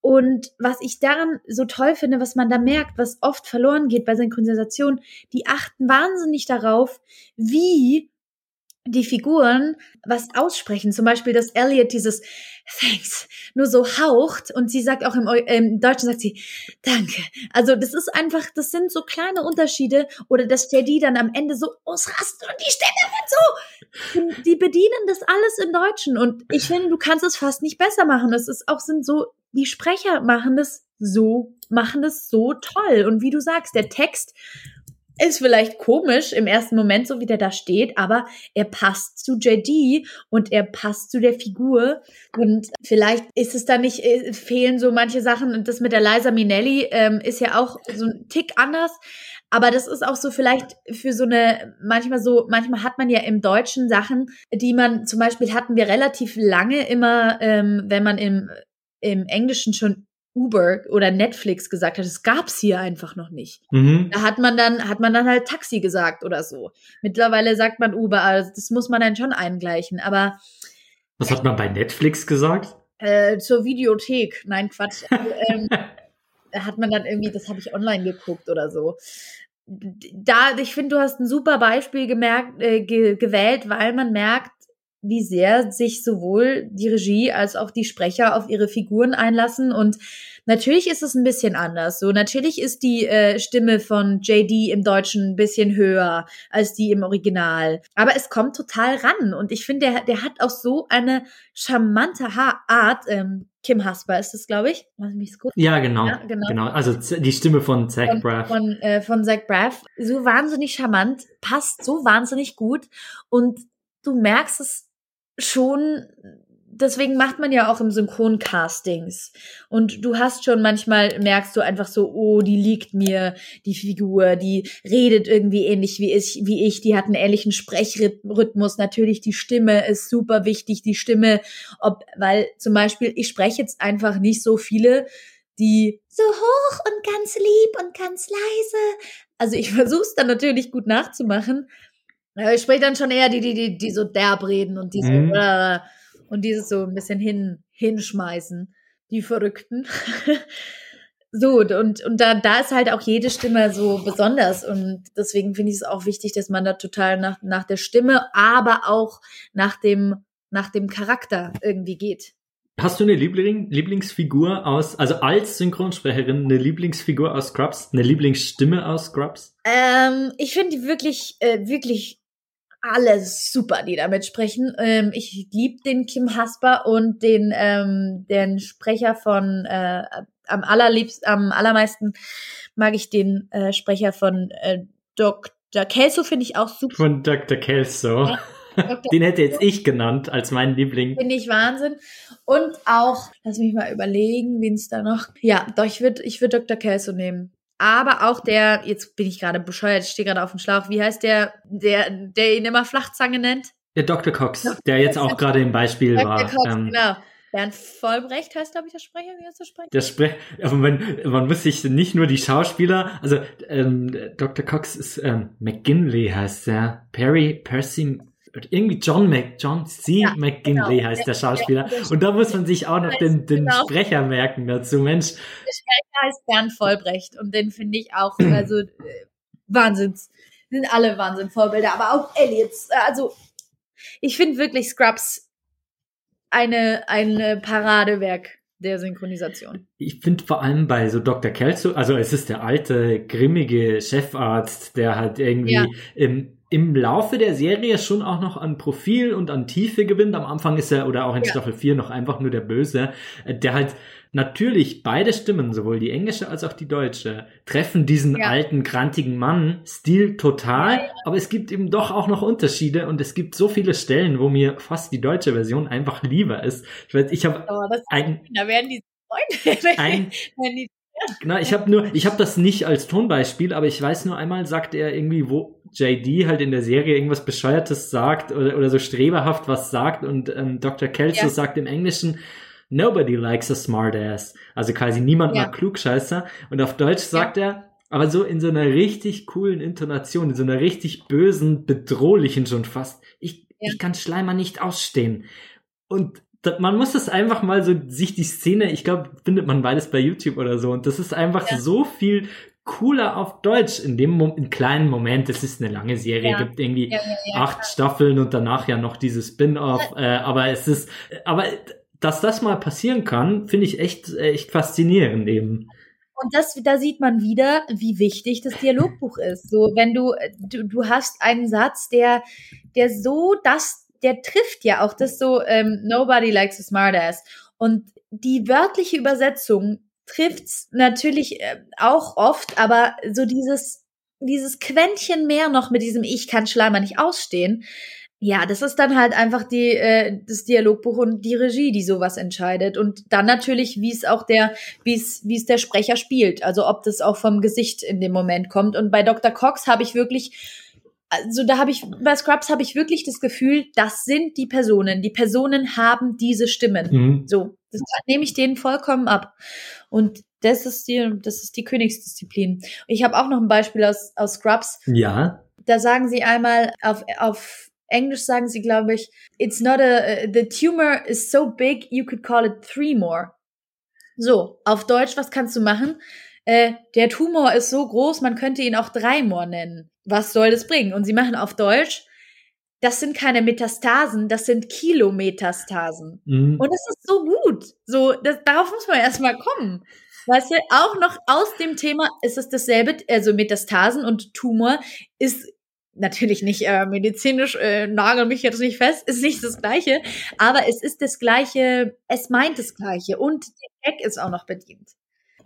Und was ich daran so toll finde, was man da merkt, was oft verloren geht bei Synchronisation, die achten wahnsinnig darauf, wie die Figuren was aussprechen. Zum Beispiel, dass Elliot dieses Thanks nur so haucht und sie sagt auch im, im Deutschen sagt sie Danke. Also das ist einfach, das sind so kleine Unterschiede oder dass JD dann am Ende so ausrastet und die Stimme wird so. Die bedienen das alles im Deutschen und ich finde, du kannst es fast nicht besser machen. Das ist auch sind so die Sprecher machen das so machen das so toll und wie du sagst, der Text ist vielleicht komisch im ersten Moment, so wie der da steht, aber er passt zu JD und er passt zu der Figur. Und vielleicht ist es da nicht, äh, fehlen so manche Sachen. Und das mit der Liza Minnelli ähm, ist ja auch so ein Tick anders. Aber das ist auch so vielleicht für so eine, manchmal so, manchmal hat man ja im Deutschen Sachen, die man, zum Beispiel hatten wir relativ lange immer, ähm, wenn man im, im Englischen schon Uber oder Netflix gesagt hat, das gab's hier einfach noch nicht. Mhm. Da hat man dann, hat man dann halt Taxi gesagt oder so. Mittlerweile sagt man Uber, also das muss man dann schon eingleichen. Aber Was hat man bei Netflix gesagt? äh, zur Videothek, nein, Quatsch. Also, ähm, da hat man dann irgendwie, das habe ich online geguckt oder so. Da, ich finde, du hast ein super Beispiel gemerkt, äh, ge gewählt, weil man merkt, wie sehr sich sowohl die Regie als auch die Sprecher auf ihre Figuren einlassen. Und natürlich ist es ein bisschen anders. So, natürlich ist die äh, Stimme von JD im Deutschen ein bisschen höher als die im Original. Aber es kommt total ran. Und ich finde, der, der hat auch so eine charmante ha Art. Ähm, Kim Hasper ist es, glaube ich. Lass mich kurz. Ja, genau. Ja, genau. genau. Also die Stimme von Zach Von, Braff. von, äh, von Zach Braff. So wahnsinnig charmant, passt so wahnsinnig gut. Und du merkst es schon, deswegen macht man ja auch im Synchroncastings. Und du hast schon manchmal, merkst du einfach so, oh, die liegt mir, die Figur, die redet irgendwie ähnlich wie ich, wie ich, die hat einen ähnlichen Sprechrhythmus. Natürlich, die Stimme ist super wichtig, die Stimme, ob, weil zum Beispiel, ich spreche jetzt einfach nicht so viele, die so hoch und ganz lieb und ganz leise. Also ich versuche es dann natürlich gut nachzumachen. Aber ich spreche dann schon eher die, die, die, die so derb reden und die so, Mhm. äh, und dieses so ein bisschen hin, hinschmeißen. Die Verrückten. so, und, und da, da ist halt auch jede Stimme so besonders. Und deswegen finde ich es auch wichtig, dass man da total nach, nach der Stimme, aber auch nach dem, nach dem Charakter irgendwie geht. Hast du eine Liebling Lieblingsfigur aus, also als Synchronsprecherin, eine Lieblingsfigur aus Scrubs, eine Lieblingsstimme aus Scrubs? Ähm, ich finde die wirklich, äh, wirklich alle super, die damit sprechen. Ähm, ich lieb den Kim Hasper und den, ähm, den Sprecher von äh, am allerliebsten, am allermeisten mag ich den äh, Sprecher von äh, Dr. Kelso, finde ich auch super. Von Dr. Kelso. Ja, Dr. Den hätte jetzt ich genannt als mein Liebling. Finde ich Wahnsinn. Und auch, lass mich mal überlegen, wen es da noch. Ja, doch, ich würde ich würd Dr. Kelso nehmen. Aber auch der, jetzt bin ich gerade bescheuert, ich stehe gerade auf dem Schlauch. Wie heißt der, der, der ihn immer Flachzange nennt? Der Dr. Cox, der jetzt auch gerade im Beispiel Dr. war. Cox, Ähm, genau. Bernd Vollbrecht heißt, glaube ich, der Sprecher. Wie heißt der Sprecher? Der Sprech, aber man, man muss sich nicht nur die Schauspieler, also ähm, Dr. Cox ist ähm, McGinley heißt der, Perry Percy, irgendwie John Mc, John C. Ja, McGinley genau. heißt der Schauspieler. Und da muss man sich auch noch den, den Genau. Sprecher merken dazu, Mensch. Der Sprecher heißt Bernd Vollbrecht. Und den finde ich auch, also, äh, Wahnsinns. Sind alle Wahnsinn-Vorbilder. Aber auch Elliot. Also, ich finde wirklich Scrubs eine, ein Paradewerk der Synchronisation. Ich finde vor allem bei so Dr. Kelso, also es ist der alte, grimmige Chefarzt, der halt irgendwie Ja. im, im Laufe der Serie schon auch noch an Profil und an Tiefe gewinnt. Am Anfang ist er, oder auch in Ja. Staffel 4 noch einfach nur der Böse, äh, der halt natürlich beide Stimmen, sowohl die englische als auch die deutsche, treffen diesen Ja. alten, krantigen Mann Stil total, Ja, aber es gibt eben doch auch noch Unterschiede und es gibt so viele Stellen, wo mir fast die deutsche Version einfach lieber ist. Ich weiß, ich habe das, ein, da werden die Freunde. ein wenn die, Genau, ich habe nur, ich habe das nicht als Tonbeispiel, aber ich weiß nur einmal, sagt er irgendwie, wo JD halt in der Serie irgendwas Bescheuertes sagt oder, oder so streberhaft was sagt und ähm, Dr. Kelso Ja. sagt im Englischen, Nobody likes a smartass. Also quasi niemand Ja. mag Klugscheißer. Und auf Deutsch sagt er, aber so in so einer richtig coolen Intonation, in so einer richtig bösen, bedrohlichen schon fast. Ich, Ja. ich kann Schleimer nicht ausstehen. Und man muss das einfach mal so sich die Szene, ich glaube, findet man beides bei YouTube oder so. Und das ist einfach Ja. so viel cooler auf Deutsch in dem Mo in kleinen Moment. Es ist eine lange Serie, Ja. gibt irgendwie ja, ja, acht Staffeln und danach ja noch dieses Spin-off. Äh, aber es ist, aber dass das mal passieren kann, finde ich echt, äh, echt faszinierend eben. Und das, da sieht man wieder, wie wichtig das Dialogbuch ist. So, wenn du, du, du hast einen Satz, der, der so das, der trifft ja auch das so, ähm, nobody likes a smartass. Und die wörtliche Übersetzung trifft's natürlich äh, auch oft, aber so dieses, dieses Quäntchen mehr noch mit diesem Ich kann Schleimer nicht ausstehen, Ja, das ist dann halt einfach die, äh, das Dialogbuch und die Regie, die sowas entscheidet. Und dann natürlich, wie es auch der, wie es, wie es der Sprecher spielt. Also ob das auch vom Gesicht in dem Moment kommt. Und bei Dr. Cox habe ich wirklich, also da habe ich, bei Scrubs habe ich wirklich das Gefühl, das sind die Personen. Die Personen haben diese Stimmen. Mhm. So, das nehme ich denen vollkommen ab. Und das ist die, das ist die Königsdisziplin. Ich habe auch noch ein Beispiel aus, aus Scrubs. Ja. Da sagen sie einmal auf, auf Englisch sagen sie, glaube ich, it's not a, the tumor is so big, you could call it three more. So, auf Deutsch, was kannst du machen? Äh, der Tumor ist so groß, man könnte ihn auch drei more nennen. Was soll das bringen? Und sie machen auf Deutsch, das sind keine Metastasen, das sind Kilometastasen. Mhm. Und das ist so gut. So, das, darauf muss man erstmal kommen. Weißt du, auch noch aus dem Thema ist es dasselbe, also Metastasen und Tumor ist natürlich nicht äh, medizinisch, äh, nagel mich jetzt nicht fest, ist nicht das Gleiche, aber es ist das Gleiche, es meint das Gleiche und der Gag ist auch noch bedient.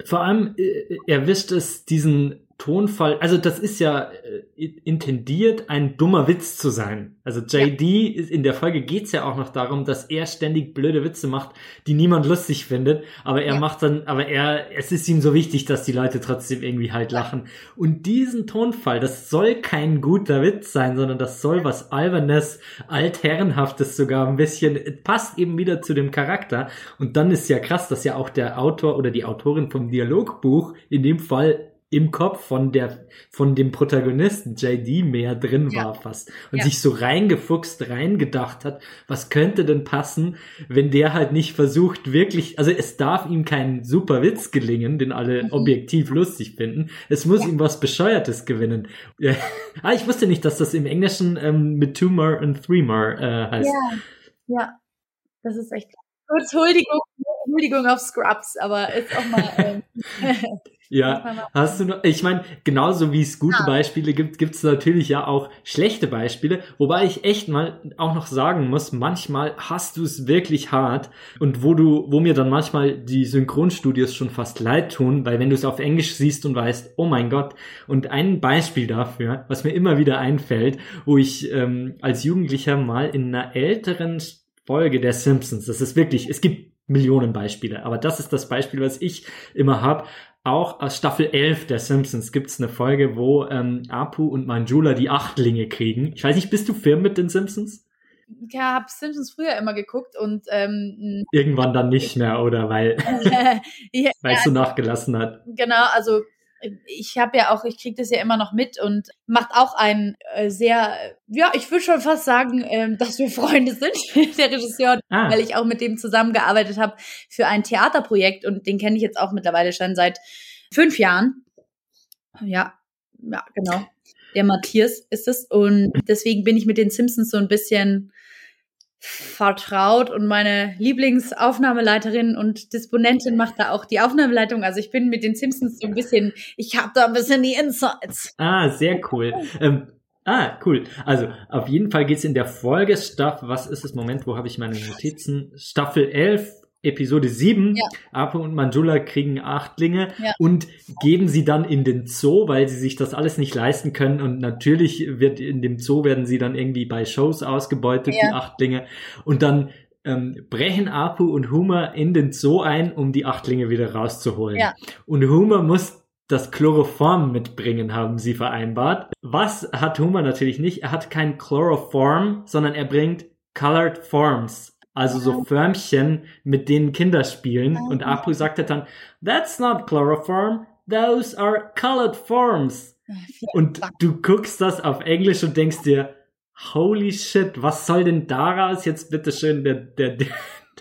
Vor allem äh, erwischt es diesen Tonfall, also das ist ja äh, intendiert, ein dummer Witz zu sein. Also JD, ist, in der Folge geht's ja auch noch darum, dass er ständig blöde Witze macht, die niemand lustig findet, aber er Ja. macht dann, aber er, es ist ihm so wichtig, dass die Leute trotzdem irgendwie halt lachen. Und diesen Tonfall, das soll kein guter Witz sein, sondern das soll was Albernes, Altherrenhaftes sogar ein bisschen, es passt eben wieder zu dem Charakter. Und dann ist ja krass, dass ja auch der Autor oder die Autorin vom Dialogbuch in dem Fall im Kopf von der von dem Protagonisten JD mehr drin Ja. war fast und Ja. sich so reingefuchst reingedacht hat, was könnte denn passen, wenn der halt nicht versucht wirklich, also es darf ihm kein super Witz gelingen, den alle Mhm. objektiv lustig finden. Es muss Ja. ihm was bescheuertes gewinnen. Ah, ich wusste nicht, dass das im Englischen ähm, mit Tumor und Threemore äh, heißt. Ja, ja, das ist echt. Kurz Huldigung, Huldigung auf Scrubs, aber ist auch mal. Ähm, Ja, hast du noch, ich meine, genauso wie es gute Ah. Beispiele gibt, gibt es natürlich ja auch schlechte Beispiele, wobei ich echt mal auch noch sagen muss, manchmal hast du es wirklich hart und wo du, wo mir dann manchmal die Synchronstudios schon fast leid tun, weil wenn du es auf Englisch siehst und weißt, oh mein Gott, und ein Beispiel dafür, was mir immer wieder einfällt, wo ich ähm, als Jugendlicher mal in einer älteren Folge der Simpsons, das ist wirklich, es gibt Millionen Beispiele, aber das ist das Beispiel, was ich immer hab. Auch aus Staffel 11 der Simpsons gibt's eine Folge, wo ähm, Apu und Manjula die Achtlinge kriegen. Ich weiß nicht, bist du firm mit den Simpsons? ich habe Simpsons früher immer geguckt und ähm, Irgendwann dann nicht mehr, oder? Weil ja, weil es so nachgelassen hat. genau, also ich habe ja auch, ich krieg das ja immer noch mit und macht auch einen äh, sehr, ja, ich würde schon fast sagen, ähm, dass wir Freunde sind, der Regisseur, Ah. weil ich auch mit dem zusammengearbeitet habe für ein Theaterprojekt und den kenne ich jetzt auch mittlerweile schon seit fünf Jahren. Ja, ja, genau. Der Matthias ist es und deswegen bin ich mit den Simpsons so ein bisschen vertraut und meine Lieblingsaufnahmeleiterin und Disponentin macht da auch die Aufnahmeleitung. Also ich bin mit den Simpsons so ein bisschen, ich habe da ein bisschen die Insights. Ah, sehr cool. Ähm, ah, cool. Also, auf jeden Fall geht's in der Folge Staffel, was ist das Moment, wo habe ich meine Notizen? Staffel 11, Episode 7. Ja. Apu und Manjula kriegen Achtlinge Ja. und geben sie dann in den Zoo, weil sie sich das alles nicht leisten können. Und natürlich wird in dem Zoo werden sie dann irgendwie bei Shows ausgebeutet, Ja. die Achtlinge. Und dann ähm, brechen Apu und Homer in den Zoo ein, um die Achtlinge wieder rauszuholen. Ja. Und Homer muss das Chloroform mitbringen, haben sie vereinbart. Was hat Homer natürlich nicht? Er hat kein Chloroform, sondern er bringt Colored Forms. Also so Förmchen, mit denen Kinder spielen. Und Apu sagte dann, that's not Chloroform, those are colored forms. Und du guckst das auf Englisch und denkst dir, holy shit, was soll denn daraus jetzt bitte schön der, der, der,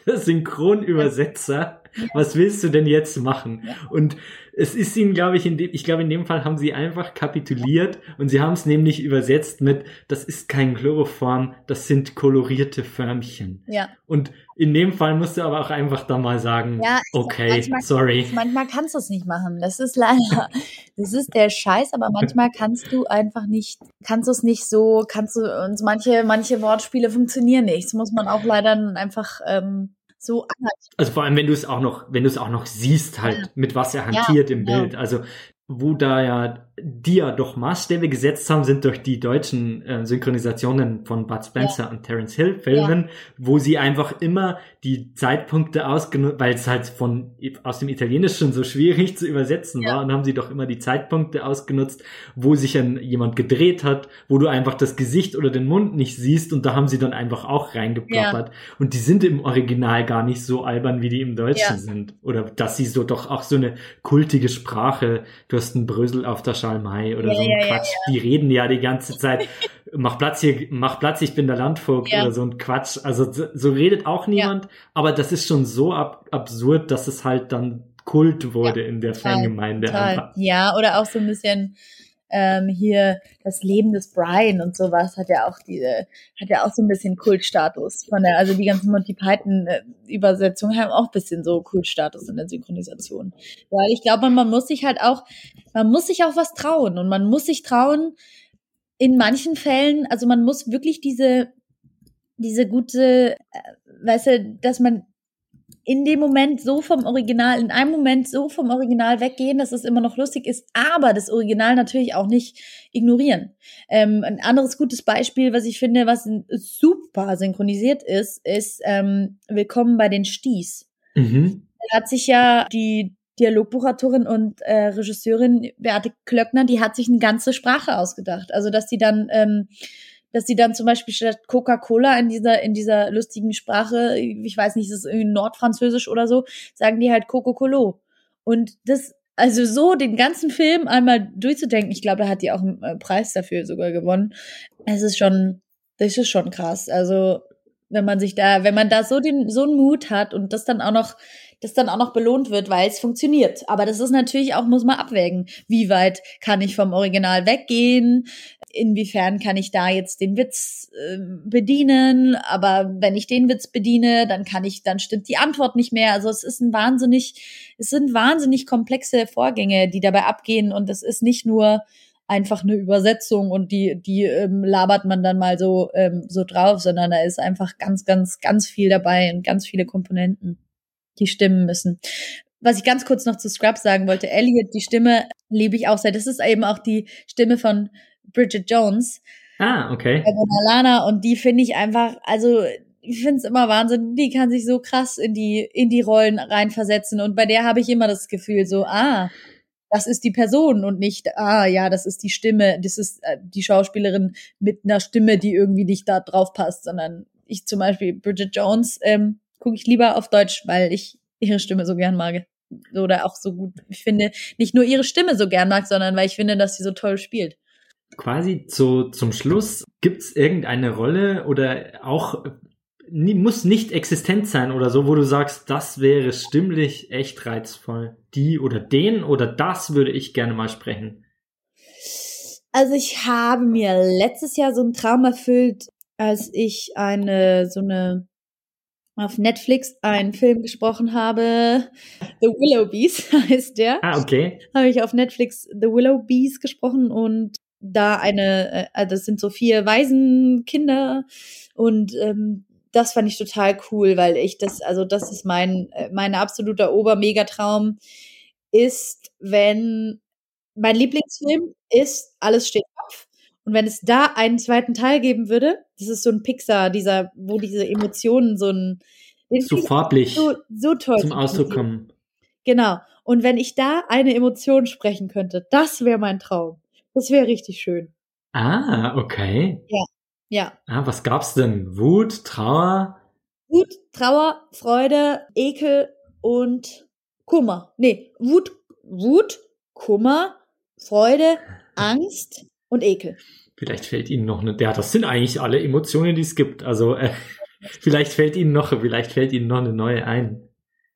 der Synchronübersetzer? Was willst du denn jetzt machen? Und es ist ihnen, glaube ich, in dem, ich glaube, in dem Fall haben sie einfach kapituliert und sie haben es nämlich übersetzt mit, das ist kein Chloroform, das sind kolorierte Förmchen. Ja. Und in dem Fall musst du aber auch einfach da mal sagen, Ja, okay, manchmal- sorry. Manchmal kannst du es nicht machen. Das ist leider, das ist der Scheiß, aber manchmal kannst du einfach nicht, kannst du es nicht so, kannst du, und manche, manche Wortspiele funktionieren nicht. Das muss man auch leider einfach ähm, so anerkennen. Also vor allem, wenn du es auch noch, wenn du es auch noch siehst, halt, mit was er Ja, hantiert im ja. Bild. Also, wo da ja die ja doch Maßstäbe gesetzt haben, sind durch die deutschen äh, Synchronisationen von Bud Spencer ja. und Terence Hill Filmen, ja. wo sie einfach immer die Zeitpunkte ausgenutzt, weil es halt von aus dem Italienischen so schwierig zu übersetzen ja. war, und haben sie doch immer die Zeitpunkte ausgenutzt, wo sich ein, jemand gedreht hat, wo du einfach das Gesicht oder den Mund nicht siehst, und da haben sie dann einfach auch reingeplappert. Und die sind im Original gar nicht so albern, wie die im Deutschen sind. Oder dass sie so doch auch so eine kultige Sprache, du hast einen Brösel auf der Schale Schalmei oder ja, so ein ja, Quatsch. Ja, die reden ja die ganze Zeit, mach Platz hier, mach Platz, ich bin der Landvogt oder so ein Quatsch. Also so redet auch niemand, aber das ist schon so ab absurd, dass es halt dann Kult wurde in der Fangemeinde. Ja, oder auch so ein bisschen ähm, hier das Leben des Brian und sowas hat ja auch diese, hat ja auch so ein bisschen Kultstatus von der, also die ganzen Monty Python äh, Übersetzungen haben auch ein bisschen so Kultstatus in der Synchronisation. Weil ich glaube, man muss sich halt auch, man muss sich auch was trauen und man muss sich trauen, in manchen Fällen, also man muss wirklich diese, diese gute, äh, weißt du, dass man in dem Moment so vom Original, in einem Moment so vom Original weggehen, dass es immer noch lustig ist, aber das Original natürlich auch nicht ignorieren. Ähm, ein anderes gutes Beispiel, was ich finde, was super synchronisiert ist, ist ähm, Willkommen bei den Sties. Mhm. Da hat sich ja die Dialogbuchautorin und äh, Regisseurin Beate Klöckner, die hat sich eine ganze Sprache ausgedacht. Also, dass die dann ähm, dass sie dann zum Beispiel statt Coca-Cola in dieser, in dieser lustigen Sprache, ich weiß nicht, ist es irgendwie Nordfranzösisch oder so, sagen die halt Coca-Colo. Und das, also so den ganzen Film einmal durchzudenken, ich glaube, da hat die auch einen äh, Preis dafür sogar gewonnen. Es ist schon, das ist schon krass. Also, wenn man sich da, wenn man da so den, so einen Mut hat und das dann auch noch, das dann auch noch belohnt wird, weil es funktioniert. Aber das ist natürlich auch, muss man abwägen. Wie weit kann ich vom Original weggehen? inwiefern kann ich da jetzt den Witz äh, bedienen, aber wenn ich den Witz bediene, dann kann ich, dann stimmt die Antwort nicht mehr. Also es ist ein wahnsinnig, es sind wahnsinnig komplexe Vorgänge, die dabei abgehen und es ist nicht nur einfach eine Übersetzung und die, die ähm, labert man dann mal so, ähm, so drauf, sondern da ist einfach ganz, ganz, ganz viel dabei und ganz viele Komponenten, die stimmen müssen. Was ich ganz kurz noch zu Scrubs sagen wollte, Elliot, die Stimme liebe ich auch sehr. Das ist eben auch die Stimme von Bridget Jones. Ah, okay. Bei Lana und die finde ich einfach, also ich finde es immer Wahnsinn, die kann sich so krass in die, in die Rollen reinversetzen und bei der habe ich immer das Gefühl so, ah, das ist die Person und nicht, ah ja, das ist die Stimme, das ist äh, die Schauspielerin mit einer Stimme, die irgendwie nicht da drauf passt, sondern ich zum Beispiel Bridget Jones ähm, gucke ich lieber auf Deutsch, weil ich ihre Stimme so gern mag. Oder auch so gut, ich finde, nicht nur ihre Stimme so gern mag, sondern weil ich finde, dass sie so toll spielt quasi zu, zum Schluss, gibt es irgendeine Rolle oder auch muss nicht existent sein oder so, wo du sagst, das wäre stimmlich echt reizvoll. Die oder den oder das würde ich gerne mal sprechen. Also ich habe mir letztes Jahr so einen Traum erfüllt, als ich eine so eine auf Netflix einen Film gesprochen habe. The Willow Bees heißt der. Ah, okay. Habe ich auf Netflix The Willow Bees gesprochen und da eine, äh, also das sind so vier Waisenkinder und ähm, das fand ich total cool, weil ich das, also das ist mein, äh, mein absoluter Obermegatraum, ist, wenn mein Lieblingsfilm ist Alles steht Kopf. Und wenn es da einen zweiten Teil geben würde, das ist so ein Pixar, dieser, wo diese Emotionen so ein so farblich so, so toll zum Ausdruck kommen. Genau. Und wenn ich da eine Emotion sprechen könnte, das wäre mein Traum. Das wäre richtig schön. Ah, okay. Ja, ja. Ah, was gab's denn? Wut, Trauer? Wut, Trauer, Freude, Ekel und Kummer. Nee, Wut, Wut, Kummer, Freude, Angst und Ekel. Vielleicht fällt Ihnen noch eine, ja, das sind eigentlich alle Emotionen, die es gibt. Also, äh, vielleicht fällt Ihnen noch, vielleicht fällt Ihnen noch eine neue ein.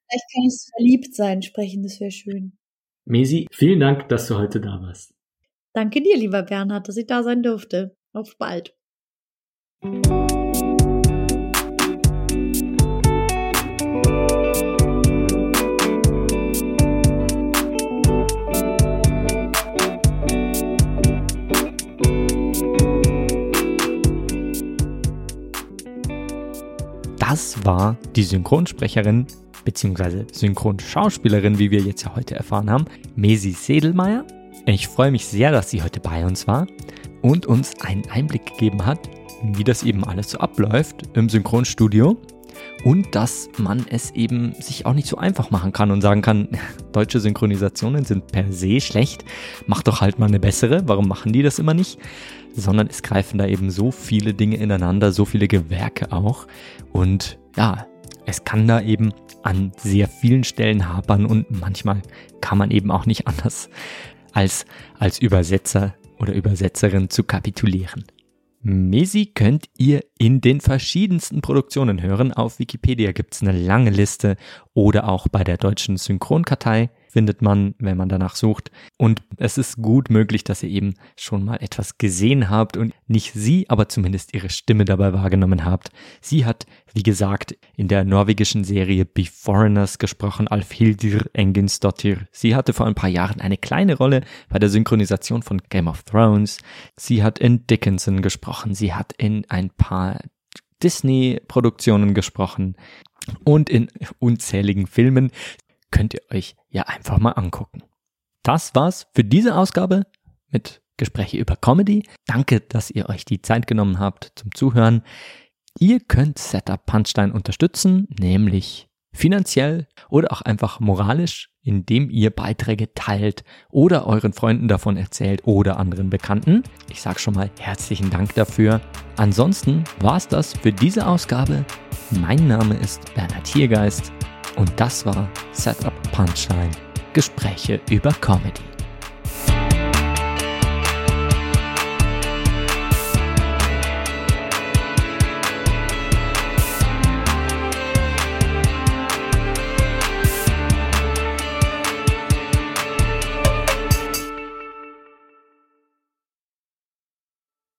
Vielleicht kann ich verliebt sein sprechen, das wäre schön. Mesi, vielen Dank, dass du heute da warst. Danke dir, lieber Bernhard, dass ich da sein durfte. Auf bald. Das war die Synchronsprecherin bzw. Synchronschauspielerin, wie wir jetzt ja heute erfahren haben, Mesi Sedelmeier Ich freue mich sehr, dass sie heute bei uns war und uns einen Einblick gegeben hat, wie das eben alles so abläuft im Synchronstudio und dass man es eben sich auch nicht so einfach machen kann und sagen kann, deutsche Synchronisationen sind per se schlecht, mach doch halt mal eine bessere, warum machen die das immer nicht? Sondern es greifen da eben so viele Dinge ineinander, so viele Gewerke auch und ja, es kann da eben an sehr vielen Stellen hapern und manchmal kann man eben auch nicht anders als als Übersetzer oder Übersetzerin zu kapitulieren. Mesi könnt ihr in den verschiedensten Produktionen hören. Auf Wikipedia gibt's eine lange Liste oder auch bei der deutschen Synchronkartei findet man, wenn man danach sucht. Und es ist gut möglich, dass ihr eben schon mal etwas gesehen habt und nicht sie, aber zumindest ihre Stimme dabei wahrgenommen habt. Sie hat, wie gesagt, in der norwegischen Serie Be Foreigners gesprochen, Alfhildir Enginsdottir. Sie hatte vor ein paar Jahren eine kleine Rolle bei der Synchronisation von Game of Thrones. Sie hat in Dickinson gesprochen. Sie hat in ein paar Disney-Produktionen gesprochen und in unzähligen Filmen könnt ihr euch ja einfach mal angucken. Das war's für diese Ausgabe mit Gespräche über Comedy. Danke, dass ihr euch die Zeit genommen habt zum Zuhören. Ihr könnt Setup Punchline unterstützen, nämlich finanziell oder auch einfach moralisch, indem ihr Beiträge teilt oder euren Freunden davon erzählt oder anderen Bekannten. Ich sage schon mal herzlichen Dank dafür. Ansonsten war's das für diese Ausgabe. Mein Name ist Bernhard Hiergeist. Und das war Setup Punchline. Gespräche über Comedy.